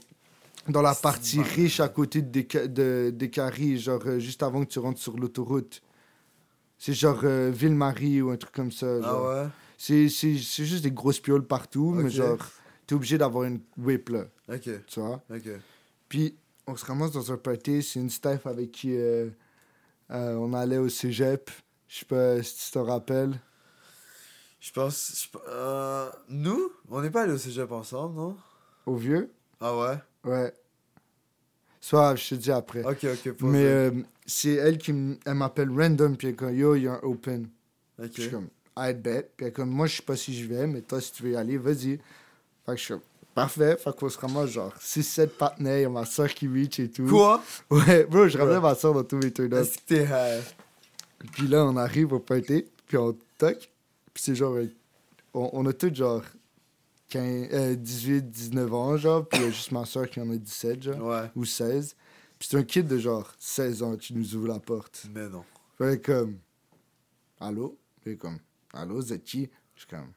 dans la partie riche à côté de, Déca- de Décarie, genre euh, juste avant que tu rentres sur l'autoroute. C'est genre euh, Ville-Marie ou un truc comme ça. Ah genre. ouais? C'est, juste des grosses pioles partout, mais genre, t'es obligé d'avoir une whip là, Ok, tu vois? ok. Puis, on se ramasse dans un party, c'est une staff avec qui euh, euh, on allait au cégep. Je sais pas si tu te rappelles. Je pense. euh, nous? On n'est pas allés au cégep ensemble, non? Au vieux? Ah ouais? Ouais. Soit, je te dis après. Ok, ok, mais euh, c'est elle qui m'appelle random, puis elle est comme Yo, il y a un open. Ok. Je suis comme I bet. Puis elle est comme Moi, je sais pas si je vais, mais toi, si tu veux y aller, vas-y. Fait que je suis Parfait. Fait qu'on se ramasse genre 6-7 partenaires, il y a ma soeur qui reach et tout. Quoi? Ouais, bro, je ramenais ma soeur dans tous mes turn Est-ce que t'es high? Puis là, on arrive au party, puis on toque. Puis c'est genre. euh, On, on a tous genre 15, euh, 18, 19 ans, genre. Puis il y a juste ma soeur qui en a 17, genre. Ouais. Ou 16. Puis c'est un kid de genre 16 ans qui nous ouvre la porte. Mais non. Fait comme. Allô? Puis comme. Allô, c'est qui? Je suis comme.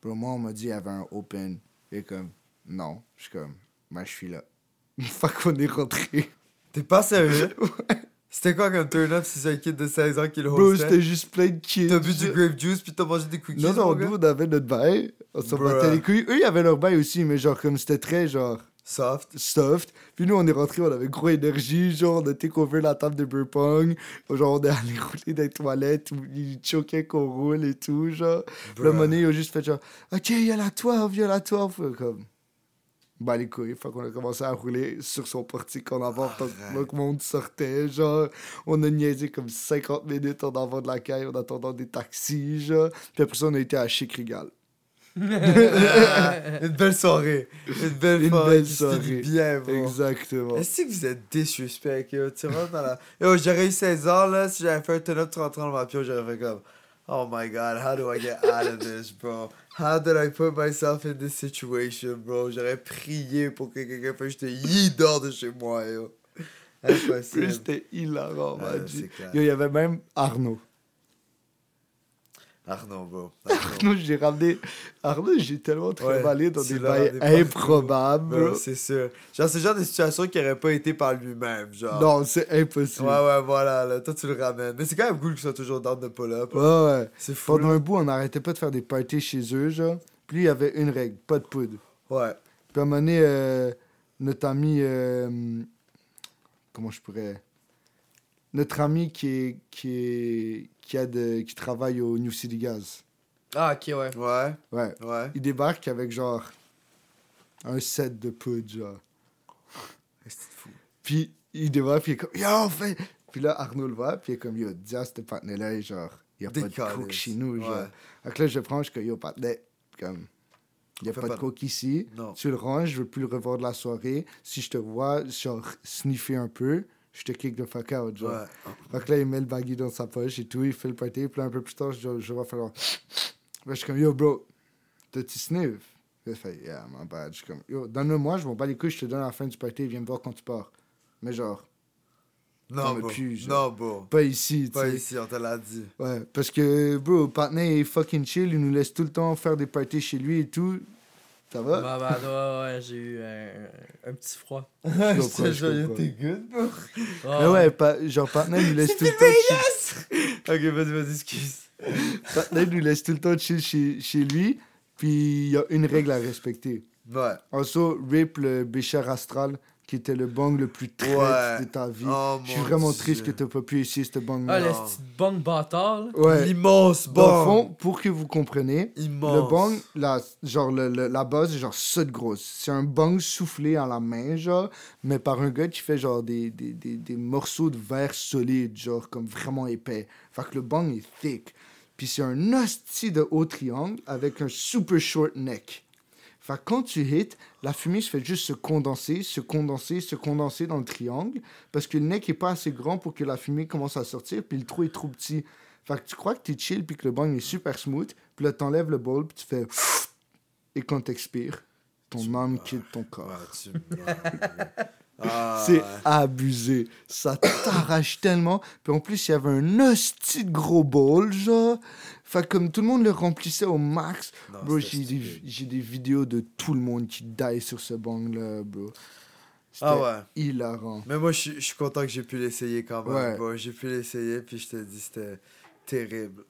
Pour moi, on m'a dit qu'il y avait un open. Puis comme. Non. Je suis comme. Ben, je suis là. fait qu'on est rentré. T'es pas sérieux? C'était quoi comme turn-up si c'est un kid de 16 ans qui le Bro, hostait? c'était juste plein de kids. T'as bu du grape juice puis t'as mangé des cookies? Non, non, nous, on avait notre bail. On s'en battait les couilles. Eux, ils avaient leur bail aussi, mais genre, comme c'était très, genre, Soft. soft. Puis nous, on est rentrés, on avait gros énergie. Genre, on a take over la table de beer pong. Genre, on est allé rouler dans les toilettes. Où ils choquaient qu'on roule et tout, genre. Le monnaie, ils ont juste fait genre, OK, il y a la toile, il y a la toile. Comme, bah les couilles. Fait qu'on a commencé à rouler sur son portique en avant. Tant que le monde sortait, genre. On a niaisé comme 50 minutes en avant de la caille en attendant des taxis, genre. Puis après ça, on a été à Chic Régal. une belle soirée. Une belle Une soirée. belle soirée. bien, bro. Exactement. Est-ce que vous êtes disrespect, yo? Tu rentres dans la. Yo, j'aurais eu 16 ans, là. Si j'avais fait un turn-up, tu rentrais dans ma pio, j'aurais fait comme. Oh my god, how do I get out of this, bro? How did I put myself in this situation, bro? J'aurais prié pour que quelqu'un fasse juste dehors de chez moi, yo. Impossible. C'était hilarant, Ah, man. Yo, Il y avait même Arnaud. Arnaud, bro. Arnaud. Arnaud, j'ai ramené. Arnaud, j'ai tellement travaillé dans des bails improbables, Bro, c'est sûr. Genre, c'est genre de situation qui aurait pas été par lui-même, genre. Non, c'est impossible. Ouais, ouais, voilà, là. Toi, tu le ramènes. Mais c'est quand même cool qu'il soit toujours dans de pull-up. Ouais, ouais. C'est fou. Pendant là. un bout, on n'arrêtait pas de faire des parties chez eux, genre. Puis il y avait une règle, pas de poudre. Ouais. Puis à un moment donné, euh, notre ami. euh, comment je pourrais. Notre ami qui est. qui est. qui, a de, qui travaille au New City Gas. Ah, ok, ouais. Ouais. Ouais. Ouais. Il débarque avec genre. un set de poudre, genre. C'est fou? Puis il débarque, puis il est comme. Yo, fait. Puis là, Arnaud le voit, puis il est comme. Yo, dis à ce partenaire-là, genre. Il n'y a pas de coke chez nous, genre. Ouais. Fait que là, je prends, je suis comme, yo, partenaire, comme. Il n'y a pas, pas de de- coke ici. Non. Tu le ranges, je veux plus le revoir de la soirée. Si je te vois, genre, sniffer un peu, je te kick the fuck out, genre. Ouais. Fait que là, il met le baggy dans sa poche et tout, il fait le party. Puis là, un peu plus tard, je, je vais faire. Là, je suis comme, yo, bro, t'as-tu sniff? J'ai fait, yeah, my bad. Je suis comme, yo, donne-le-moi, je m'en bats les couilles, je te donne à la fin du party, viens me voir quand tu pars. Mais genre, Non, bro. plus, genre. Non, bro. pas ici, tu Pas ici, on te l'a dit. Ouais, parce que, bro, le partenaire est fucking chill, il nous laisse tout le temps faire des parties chez lui et tout. Ça va? Bah, bah, ouais, ouais, j'ai eu un, un petit froid. Je genre, t'es good, bro. Mais ouais, pa- genre, partenaire nous laisse tout le temps chill. Ok, vas-y, vas-y, excuse. Partenaire nous laisse tout le temps chill chez, chez lui, puis il y a une règle à respecter. Ouais. Also, Rip, le Bécher Astral, qui était le bang le plus traite Ouais. de ta vie. Oh, Je suis vraiment Dieu. triste que t'as pas pu essayer ce bang Ah, là le Non. petit bon bâtard. Ouais. L'immense Dans le bang. fond, pour que vous compreniez, Immense. le bang, la, genre, le, le- la base est genre ça de grosse. C'est un bang soufflé à la main, genre, mais par un gars qui fait genre des, des, des, des morceaux de verre solide, genre, comme vraiment épais. Fait que le bang est thick. Puis c'est un hostie de haut triangle avec un super short neck. Fait que quand tu hits, la fumée se fait juste se condenser, se condenser, se condenser dans le triangle, parce que le neck est pas assez grand pour que la fumée commence à sortir, puis le trou est trop petit. Fait que tu crois que t'es chill, puis que le bang est super smooth, puis là t'enlèves le bowl, puis tu fais... Et quand t'expires, ton âme quitte ton corps. Ah, C'est ouais. abusé. Ça t'arrache tellement. Puis en plus, il y avait un hostie de gros bol, genre. Que comme tout le monde le remplissait au max. Non, bro, j'ai des, des vidéos de tout le monde qui die sur ce bang-là, bro. Ah ouais. hilarant. Mais moi, je suis- content que j'ai pu l'essayer quand même. Ouais. bro. J'ai pu l'essayer, puis je te dis, c'était terrible.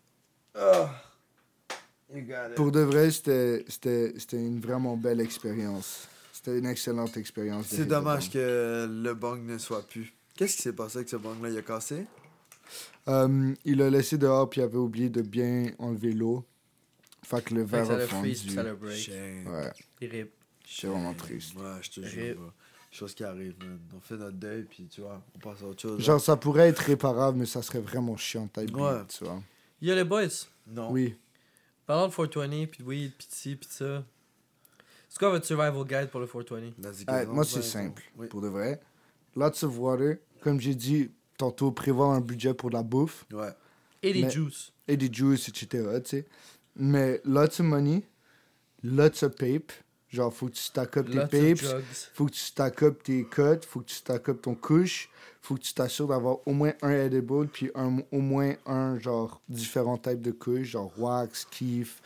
Ah. Pour de vrai, c'était une vraiment belle expérience. C'était une excellente expérience. C'est dommage que le bang ne soit plus. Qu'est-ce qui s'est passé avec ce bang-là? Il a cassé? Euh, il l'a laissé dehors, puis il avait oublié de bien enlever l'eau. Fait que le Fait que verre ça a le fondu. freeze, puis ça le break. Ouais, Il rip. c'est vraiment triste. Ouais, je te jure. Chose qui arrive, man. On fait notre deuil, puis tu vois, on passe à autre chose. Genre, ça pourrait être réparable, mais ça serait vraiment chiant, type Ouais. beat, tu vois. Yo, les boys, Non. Oui. parlons de 420, puis de weed, puis de ci, puis de ça. C'est quoi votre survival guide pour le 420? Vas-y, Ah, Gazon, moi, c'est simple, Oui. pour de vrai. Lots of water. Comme j'ai dit tantôt, prévoir un budget pour la bouffe Ouais. Et Mais- juices. et des juices, etc., tu sais. Mais lots of money, lots of pape. Genre, faut que tu stack up Lots papes. faut que tu stack up tes cuts, faut que tu stack up ton couche, faut que tu t'assures d'avoir au moins un edible, puis un, au moins un genre différent type de couche, genre wax, kiff,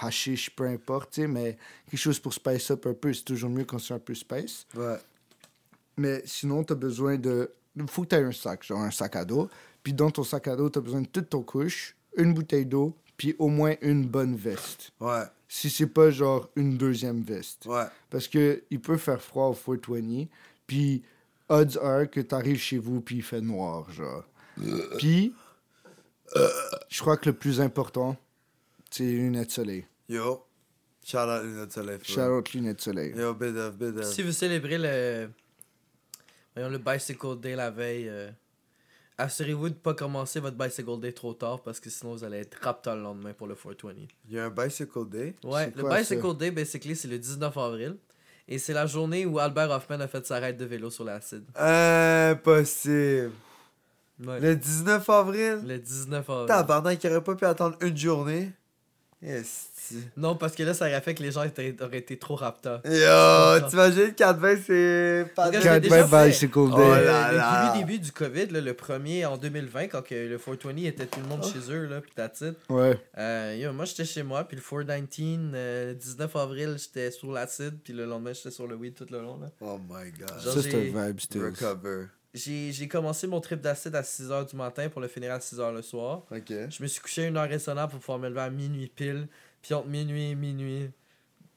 hashish, peu importe, tu sais, mais quelque chose pour spice up un peu, c'est toujours mieux quand c'est un peu spice. Ouais. Mais sinon, tu as besoin de. Faut que tu aies un sac, genre un sac à dos. Puis dans ton sac à dos, tu as besoin de toute ton couche, une bouteille d'eau, puis au moins une bonne veste. Ouais. Si c'est pas genre une deuxième veste. Ouais. Parce que il peut faire froid au 420. Puis, odds are que t'arrives chez vous, puis il fait noir, genre. Puis, je crois que le plus important, c'est les lunettes de soleil. Yo. Shout out Lunettes Soleil. Shout out lunettes de soleil. Yo, bid of, bid of. Si vous célébrez le, voyons, le Bicycle Day la veille, euh, assurez-vous de ne pas commencer votre Bicycle Day trop tard parce que sinon vous allez être rapta le lendemain pour le 420. Il y a un Bicycle Day? Ouais, le quoi, Bicycle Day, basically, c'est le 19 avril. Et c'est la journée où Albert Hoffman a fait sa raide de vélo sur l'acide. Impossible. Ouais. Le 19 avril? Le 19 avril. Tabarnak, il aurait pas pu attendre une journée. Non, parce que là, ça aurait fait que les gens étaient- auraient été trop rapta. Yo, t'imagines 420 c'est pas Parce que de- j'ai Quatre déjà vingt fait. bicycle Oh là le là. début, début du COVID, là, le premier en 2020, quand que le 420 était tout le monde Oh. chez eux, là, pis that's it. Ouais. Euh, yo, moi, j'étais chez moi, puis le 419, euh, le 19 avril, j'étais sur l'acide, puis le lendemain, j'étais sur le weed tout le long. Là. Oh my god. Genre, Ça, c'est un vibe still. Recover. J'ai j'ai commencé mon trip d'acide à 6h du matin pour le finir à 6h le soir. Ok. Je me suis couché une heure raisonnable pour pouvoir me lever à minuit pile. Puis entre minuit et minuit,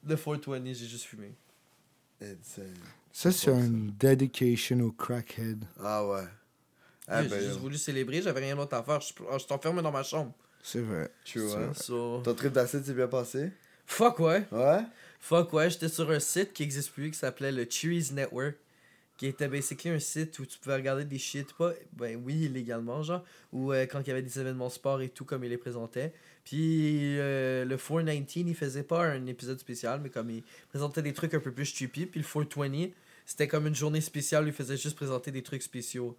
le 420, j'ai juste fumé. Insane. Ça, c'est une dedication au crackhead. Ah ouais. Ah Yo, ben j'ai juste voulu célébrer, j'avais rien d'autre à faire. Je je suis enfermé dans ma chambre. C'est vrai. True, C'est hein. So... Ton trip d'acide s'est bien passé? Fuck ouais. Ouais? Fuck ouais, j'étais sur un site qui existe plus qui s'appelait le Cheese Network. Qui était basically un site où tu pouvais regarder des shit, pas, ben oui, illégalement, genre, ou euh, quand il y avait des événements sport et tout, comme il les présentait. Puis euh, le 419, il faisait pas un épisode spécial, mais comme il présentait des trucs un peu plus stupid. Puis le 420, c'était comme une journée spéciale où il faisait juste présenter des trucs spéciaux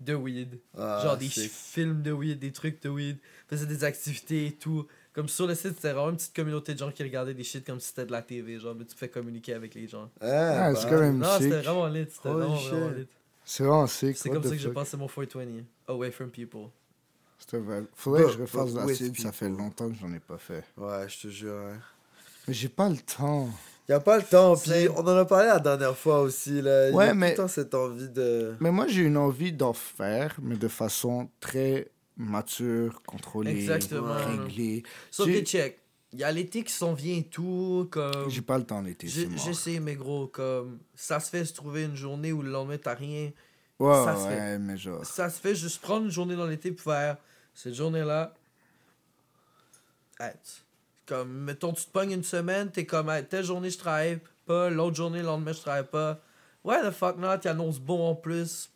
de weed. Ah, genre des films de weed, des trucs de weed, faisait des activités et tout. Comme sur le site, c'était vraiment une petite communauté de gens qui regardaient des shit comme si c'était de la TV, genre, mais tu te fais communiquer avec les gens. Ah, Ah, c'est quand même Non, c'était vraiment lit, c'était vraiment, lit. C'est vraiment sick. C'est comme ça que j'ai passé mon 420, away from people. C'était vrai. Faudrait que je But- refasse la cible, ça fait longtemps que j'en ai pas fait. Ouais, je te jure. hein. Mais j'ai pas le temps. Y a pas le temps, puis on en a parlé la dernière fois aussi, là. Y Ouais, a mais- tout le temps cette envie de. Mais moi, j'ai une envie d'en faire, mais de façon très mature, contrôlée, Exactement. réglée. Sauf J'ai- que check, il y a l'été qui s'en vient et tout, comme. J'ai pas le temps l'été. J'essaie, mais gros, comme. Ça se fait se trouver une journée où le lendemain t'as rien. Ouais, ça se ouais, mais genre... Ça se fait juste prendre une journée dans l'été pour faire cette journée-là. Comme, mettons, tu te pognes une semaine, t'es comme, hey, telle journée je travaille pas, l'autre journée, le lendemain je travaille pas. Ouais, the fuck not, il annonce bon en plus.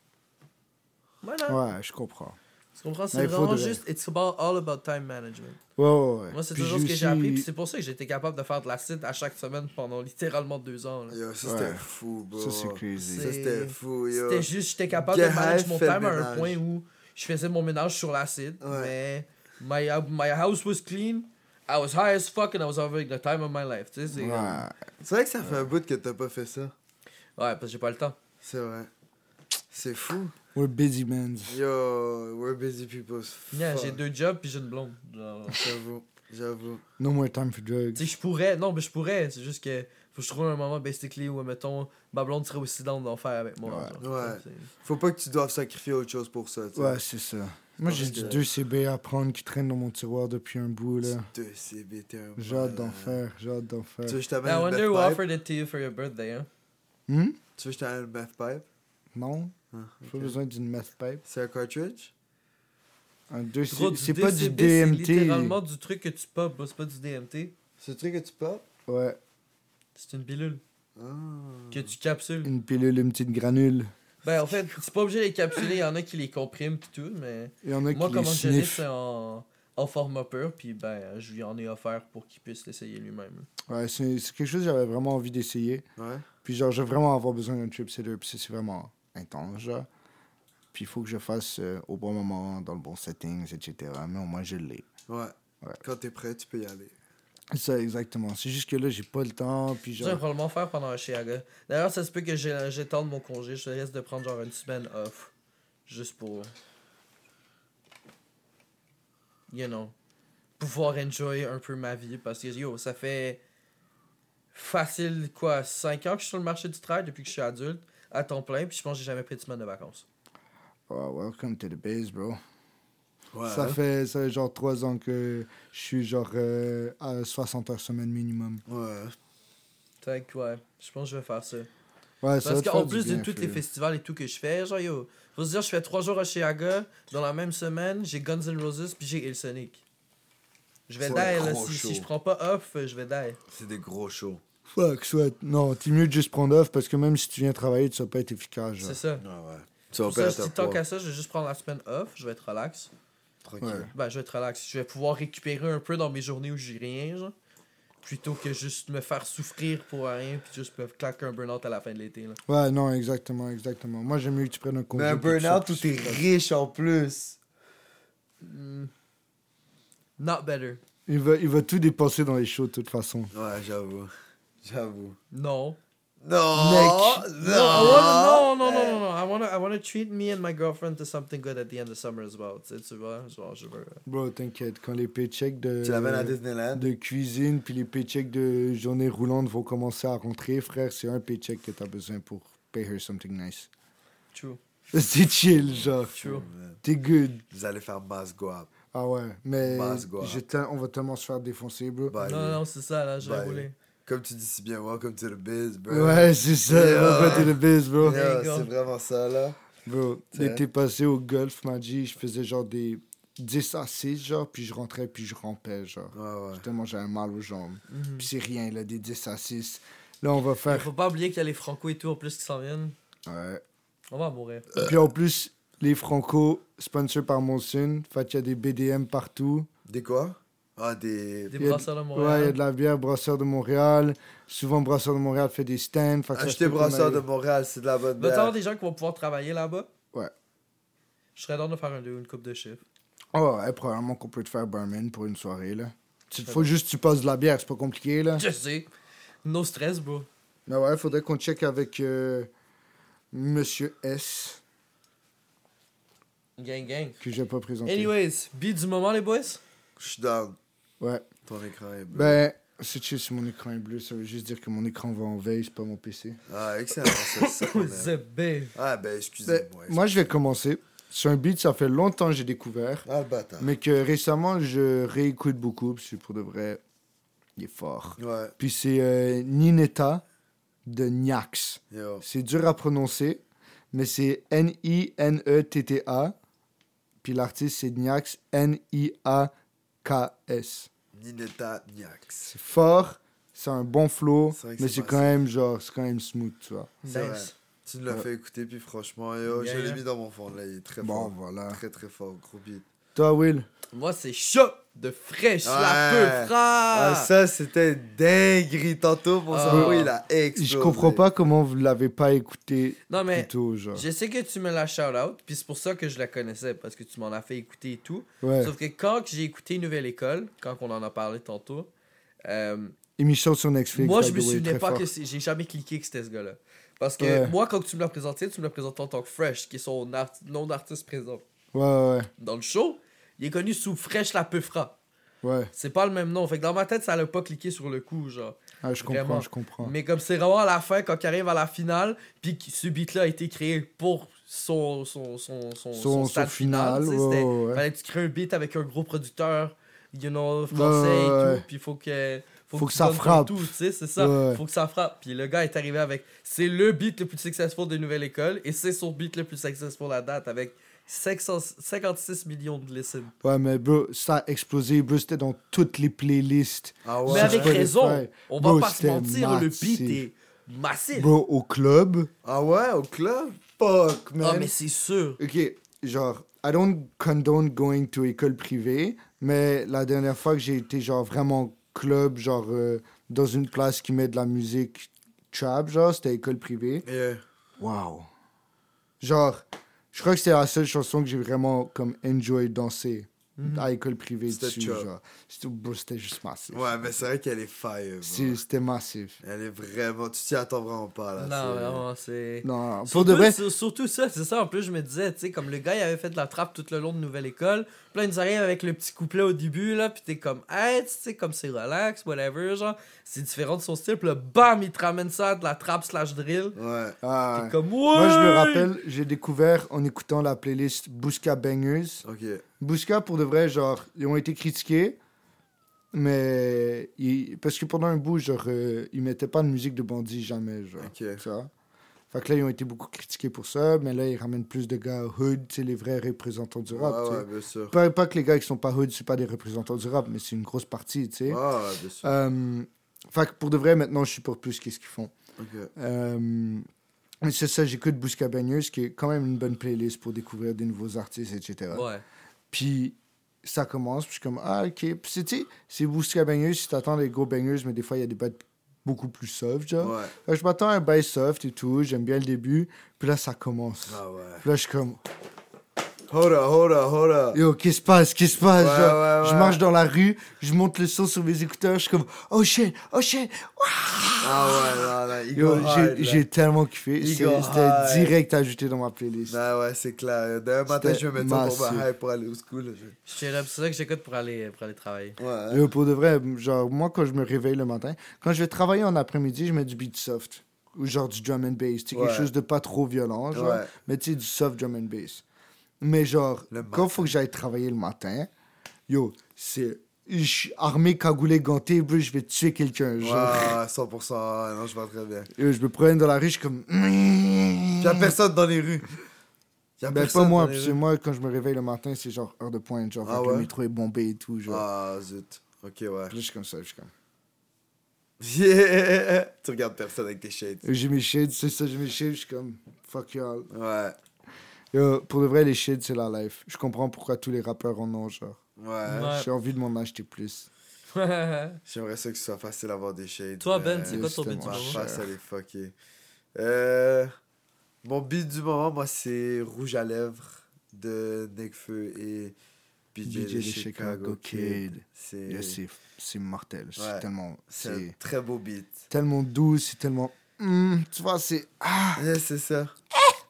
Voilà. Ouais, je comprends. Tu comprends? C'est vraiment faudrait. juste, it's about, all about time management. Ouais, ouais, ouais. Moi, c'est toujours ce que j'ai appris, puis c'est pour ça que j'ai été capable de faire de l'acide à chaque semaine pendant littéralement deux ans. là. Yo, ça Ouais. c'était fou, bro. Ça, c'est crazy. Ça c'était fou, yo. C'était juste, j'étais capable de manager mon time à un point où je faisais mon ménage sur l'acide, Ouais. mais my, my house was clean, I was high as fuck and I was having the time of my life. Tu sais, c'est Ouais. comme- C'est vrai que ça fait un bout que t'as pas fait ça. Ouais, parce que j'ai pas le temps. C'est vrai. C'est fou. We're busy, man. Yo, we're busy people. Yeah, j'ai deux jobs puis j'ai une blonde. J'avoue, j'avoue. No more time for drugs. Tu sais, je pourrais, non, mais je pourrais, c'est juste que faut que je trouve un moment, basically, où, mettons, ma blonde serait aussi dans d'en faire avec moi. Ouais. genre. Ouais. Faut pas que tu doives sacrifier autre chose pour ça, tu sais. Ouais, c'est ça. Moi, j'ai du que- 2 CB à prendre qui traînent dans mon tiroir depuis un bout, là. Deux CB, t'es un J'ai hâte d'en faire, j'ai hâte d'en faire. Tu veux que je I t'amène une wonder who offered it to you for your birthday, hein? Hmm? Tu veux que je t'amène une meth pipe? Non, Ah, j'ai pas besoin d'une meth pipe. C'est un cartridge? Un 2 Gros, CB, du c'est pas du DCB, C'est DMT. littéralement du truc que tu pop, c'est pas du DMT. C'est le truc que tu pop? Ouais, C'est une pilule Ah. que tu capsules. une pilule, une petite granule. Ben, en fait, c'est pas obligé de les capsuler, il y en a qui les compriment pis tout, mais Il y en a moi, qui les comment je l'ai, sniffent. c'est en, en format pur, puis ben, je lui en ai offert pour qu'il puisse l'essayer lui-même. Ouais, c'est c'est quelque chose que j'avais vraiment envie d'essayer. Ouais. Puis genre, j'ai vraiment avoir besoin d'un trip setter, puis c'est c'est vraiment intense, genre. Puis il faut que je fasse euh, au bon moment, dans le bon settings, etc. Mais au moins, je l'ai. Ouais. Ouais. Quand t'es prêt, tu peux y aller. C'est ça, exactement. C'est juste que là, j'ai pas le temps, puis Je vais genre... probablement faire pendant un Chiaga. D'ailleurs, ça se peut que j'ai- j'étende mon congé, je risque de prendre genre une semaine off. Juste pour. You know. Pouvoir enjoy un peu ma vie, parce que yo, ça fait. Facile, quoi, 5 ans que je suis sur le marché du travail depuis que je suis adulte, à temps plein, puis je pense que j'ai jamais pris de semaine de vacances. Oh, welcome to the base, bro. Ouais. Ça, fait, ça fait genre 3 ans que je suis genre euh, à 60 heures semaine minimum. Ouais. Fait que, ouais, je pense que je vais faire ça. Ouais, ça Parce qu'en plus de tous les festivals et tout que je fais, genre yo, faut se dire, je fais trois jours à Chiaga, dans la même semaine, j'ai Guns N' Roses puis j'ai Il Sonic. Je vais die, là, si, si je prends pas off, je vais die. C'est des gros shows. Fuck, soit. Non, t'es mieux de juste prendre off parce que même si tu viens travailler, tu vas pas être efficace. C'est ça. Ouais, ouais. Tu vas si ta tant qu'à ça, je vais juste prendre la semaine off, je vais être relax. Tranquille. Ouais. Ben, je vais être relax. Je vais pouvoir récupérer un peu dans mes journées où j'ai rien, genre. Plutôt que juste me faire souffrir pour rien, puis juste me claquer un burn-out à la fin de l'été, là. Ouais, non, exactement, exactement. Moi, j'aime mieux que tu prennes un congé. Mais un burn-out où t'es riche en plus. Hmm. Not better. Il va, il va tout dépenser dans les shows de toute façon. Ouais, j'avoue. J'avoue. Non. Non! Mec. No, I wanna, no, no, no, no, no. I wanna, I wanna treat me and my girlfriend to something good at the end of summer as well. Tu sais, tu vois, genre, je veux. Bro, t'inquiète, quand les paychecks de, Tu l'amènes à Disneyland? de cuisine puis les paychecks de journée roulante vont commencer à rentrer, frère, c'est un paycheck que t'as besoin pour pay her something nice. True. C'est chill, genre. True. T'es good. Vous allez faire masse guap. Ah ouais, mais on va tellement se faire défoncer, bro. Bye. Non, non, c'est ça, là, je vais rouler. Comme tu dis si bien, welcome to the biz, bro. Ouais, c'est ça, Yeah. welcome to the biz, bro. Yeah, c'est vraiment ça, là. Bro, l'été passé au golf, m'a dit, je faisais genre des 10 à 6, genre, puis je rentrais, puis je rampais, genre. Ouais, ouais. Tellement j'avais mal aux jambes. Mhm. Puis c'est rien, là, des 10 à 6. Là, on va faire. Faut pas oublier qu'il y a les Franco et tout en plus qui s'en viennent. Ouais. On va mourir. Puis en plus, les Franco, sponsor par Monsoon, fait qu'il y a des BDM partout. Des quoi? Ah, des. Des Il y a- brasseurs de Ouais, il y Montréal. a de la bière Brasseur de Montréal. Souvent, Brasseur de Montréal fait des stands. Acheter Brasseur de Montréal, c'est de la bonne Va t'avoir bière. des gens qui vont pouvoir travailler là-bas? Ouais. Je serais dans de faire un, une coupe de chiffres. Oh, ouais, probablement qu'on peut te faire barman pour une soirée, là. Il faut juste que tu passes de la bière, c'est pas compliqué, là. Je sais. No stress, bro. Mais ouais, faudrait qu'on check avec euh, Monsieur S, Gang, gang. que j'ai pas présenté. Anyways, beat du moment, les boys? Je suis down. Ouais. Ton écran est bleu. Ben, c'est chill si mon écran est bleu, ça veut juste dire que mon écran va en veille, c'est pas mon PC. Ah, excellent. C'est ça aime. The babe. Ah, ben, Ben, excusez-moi. moi, je vais commencer. C'est un beat, ça fait longtemps que j'ai découvert, Ah, le bâtard. mais que récemment, je réécoute beaucoup, parce que pour de vrai, il est fort. Ouais, Puis c'est euh, Nineta de Nyax. yo. C'est dur à prononcer, mais c'est N-I-N-E-T-T-A. Puis l'artiste, c'est Nyax, N-I-A-K-S. Nineta Niax. C'est fort, c'est un bon flow, C'est vrai que mais c'est c'est quand même genre, c'est quand même smooth, tu vois. Nice. Tu nous l'as Ouais. fait écouter, puis franchement, yo, Yeah, je l'ai yeah. mis dans mon fond, là, il est très Bon, fort. voilà. Très, très fort, gros beat. Toi, Will, Moi, c'est chaud de fraîche, la Ouais. peu, frère. Ah, ça, c'était dinguerie. Tantôt, mon Ah. cerveau, il a explosé. je comprends pas comment vous l'avez pas écouté Non, mais plus tôt, genre. je sais que tu me l'as shout-out, puis c'est pour ça que je la connaissais, parce que tu m'en as fait écouter et tout. Ouais. Sauf que quand j'ai écouté Nouvelle École, quand on en a parlé tantôt, euh, Émission sur Netflix. moi, je me souvenais pas fort. que j'ai jamais cliqué que c'était ce gars-là. Parce que Ouais. moi, quand tu me l'as présenté, tu me l'as présenté en tant que Fresh, qui est son art- nom d'artiste présent. Ouais, ouais, Dans le show, il est connu sous Fresh la Peufra. ouais. C'est pas le même nom. Fait que dans ma tête, ça l'a pas cliqué sur le coup, genre. Ah, je comprends, je comprends. Mais comme c'est vraiment à la fin, quand il arrive à la finale, puis que ce beat-là a été créé pour son, son, son, son, Son, stade final, final. ouais. Fallait que tu crées un beat avec un gros producteur, you know, français et tout. Puis faut que. Faut que ça frappe. Tout, tu sais, c'est ça. Ouais. Faut que ça frappe. Puis le gars est arrivé avec. C'est le beat le plus successful de Nouvelle École et c'est son beat le plus successful à date avec 500 56 millions de listens. Ouais, mais bro, ça a explosé, bro, c'était dans toutes les playlists. Ah Mais ouais. avec Spotify. raison. On va Bro, pas se mentir, le beat est massif. Bro, au club. Ah ouais, au club? Fuck, man. Ah, mais c'est sûr. Ok, genre, I don't condone going to école privée, mais la dernière fois que j'ai été, genre, vraiment club, genre, euh, dans une place qui met de la musique trap, genre, c'était école privée. Yeah. Wow. Genre, je crois que c'était la seule chanson que j'ai vraiment, comme, enjoy danser à école privée C'était dessus, genre. C'était juste massif. Ouais, mais c'est vrai qu'elle est fire, C'était massif. Elle est vraiment... Tu t'y attends vraiment pas, là. Non, vraiment, c'est. Non, non, pour Surtout, de vrai, sur- surtout ça, c'est ça. En plus, je me disais, tu sais, comme le gars, il avait fait de la trappe tout le long de Nouvelle École. Puis là, il nous arrive avec le petit couplet au début, là. Puis t'es comme, hey, tu sais, comme c'est relax, whatever, genre. C'est différent de son style. Puis là, bam, il te ramène ça de la trappe slash drill. Ouais. ah, T'es comme, ouais! Moi, je me rappelle, j'ai découvert en écoutant la playlist Busca Bangers. Ok. Busca, pour de vrai, genre, ils ont été critiqués, mais ils- parce que pendant un bout, genre, euh, ils mettaient pas de musique de bandit jamais, genre. Ok. Tu vois? Fait que là, ils ont été beaucoup critiqués pour ça, mais là, ils ramènent plus de gars hood, tu sais, les vrais représentants du rap, Ouais, ouais, bien sûr. Pas, pas que les gars qui sont pas hood, c'est pas des représentants du rap, mais c'est une grosse partie, tu sais. Ouais, bien sûr. Euh, fait que pour de vrai, maintenant, je supporte plus qu'est-ce qu'ils font. Ok. Euh, mais c'est ça, j'écoute Busca Bangers, qui est quand même une bonne playlist pour découvrir des nouveaux artistes, etc. Ouais. Puis ça commence, puis je suis comme, ah, ok. Puis c'est, tu sais, c'est Busca Bangers, si t'attends les gros bangers, mais des fois, il y a des bails beaucoup plus soft, genre. Ouais. Fait que je m'attends à un bail soft et tout, j'aime bien le début, puis là, ça commence. Ah ouais. Puis là, je suis comme, Hold up, hold up, hold up. yo, qu'est-ce qui se passe, qu'est-ce qui se passe, Ouais, genre. ouais, Je marche dans la rue, je monte le son sur mes écouteurs, je suis comme, oh shit, oh shit. Ah ouais, non, non, il Yo, j'ai, là. tellement kiffé. C'était direct ajouté dans ma playlist. Ben ouais, c'est clair. Demain matin, je vais mettre ça pour ma hype pour aller au school. là, je- là, C'est ça que j'écoute pour aller, pour aller travailler. Ouais. Yo, pour de vrai, genre, moi, quand je me réveille le matin, quand je vais travailler en après-midi, je mets du beat soft. Ou genre du drum and bass. Tu sais, Ouais. quelque chose de pas trop violent, genre. Ouais. Mais tu sais, du soft drum and bass. Mais genre, Le quand faut que j'aille travailler le matin, yo, c'est. Armé, cagoulé, ganté, je vais tuer quelqu'un. Genre, Ouais, 100%. Non, je vois très bien. Yo, je me promène dans la rue, je suis comme. Y a personne dans les rues. Y a Ben, personne pas moi, parce que moi, quand je me réveille le matin, c'est genre heure de pointe. Genre, Ah ouais? le métro est bombé et tout. Genre. Ah, zut. Ok, ouais. Puis là, je suis comme ça, je suis comme. Yeah! Tu regardes personne avec tes shades. J'ai mes shades, c'est ça, j'ai mes shades, je suis comme. Fuck y'all. Ouais. Yo, pour de vrai, les shades, c'est la life. Je comprends pourquoi tous les rappeurs en ont, genre. Ouais. Ouais. J'ai envie de m'en acheter plus. J'aimerais ça que ce soit facile d'avoir des shades. Toi, Ben, c'est quoi ton beat du moment? face, elle est fuckée. Euh, mon beat du moment, moi, c'est Rouge à lèvres de Nekfeu et BJ, BJ the the Chicago Chicago Kid. C'est Yeah, mortel. C'est tellement, c'est un très beau beat. tellement doux, c'est tellement. Hmm, tu vois, c'est. Ah! Yeah, c'est ça.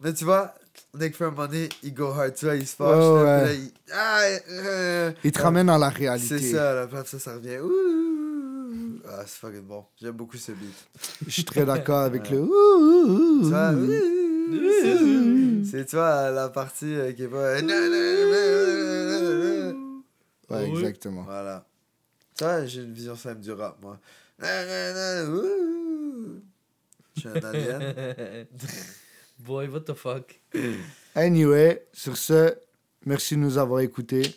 Mais tu vois, Nick fait un moment donné, il go hard, tu vois, il se fâche. Ouais, là, ouais. puis là, il... Ah, euh, Il te ouais. ramène à la réalité. C'est ça, là, ça, ça revient. Ouh. Ah, c'est fucking bon. J'aime beaucoup ce beat. Je suis très d'accord avec Ouais. le. ouh, ouh. C'est, tu vois, la partie euh, qui est pas. Ouais, Oui. exactement. Voilà. Tu vois, j'ai une vision simple du rap, moi. Je suis un alien. Boy, what the fuck? Anyway, sur ce, merci de nous avoir écoutés.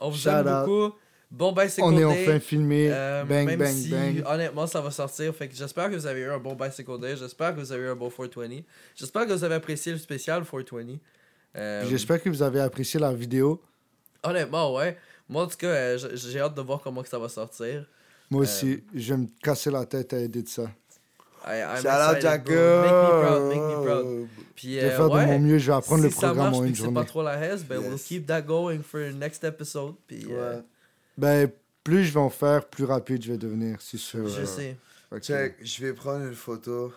On vous Shout aime out. beaucoup. Bon, ben, c'est On est enfin filmé. Euh, bang, même bang, si, bang. honnêtement, ça va sortir. Fait que j'espère que vous avez eu un bon Bicycle Day. J'espère que vous avez eu un bon 420. J'espère que vous avez apprécié le spécial 420. Euh, J'espère que vous avez apprécié la vidéo. Honnêtement, ouais. Moi, en tout cas, euh, j'ai hâte de voir comment que ça va sortir. Moi Euh, aussi, je vais me casser la tête à aider de ça. I, I'm Shout out bro. Make me proud, make me proud. Jacob. Puis, Je vais euh, faire ouais, de mon mieux, je vais apprendre si le programme marche en une que c'est journée. pas trop la haise, ben, we'll keep that going for the next episode. Puis, euh. Ben, plus je vais en faire, plus rapide je vais devenir, c'est sûr. je Euh, sais. que Check, je vais prendre une photo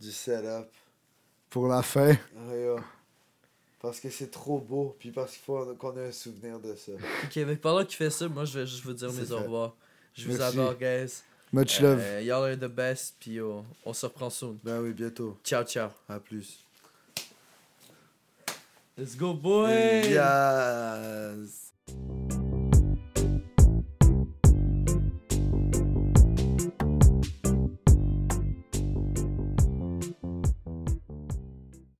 du setup. Pour la fin. Parce que c'est trop beau, puis parce qu'il faut qu'on ait un souvenir de ça. Ok, mais pendant qu'il fait ça, moi, je vais juste vous dire mes au revoir. Je vous adore, guys. Much love. Euh, Y'all are the best. Puis, oh, on se reprend soon. Ben oui, bientôt. Ciao, ciao. À plus. Let's go, boys! Yes!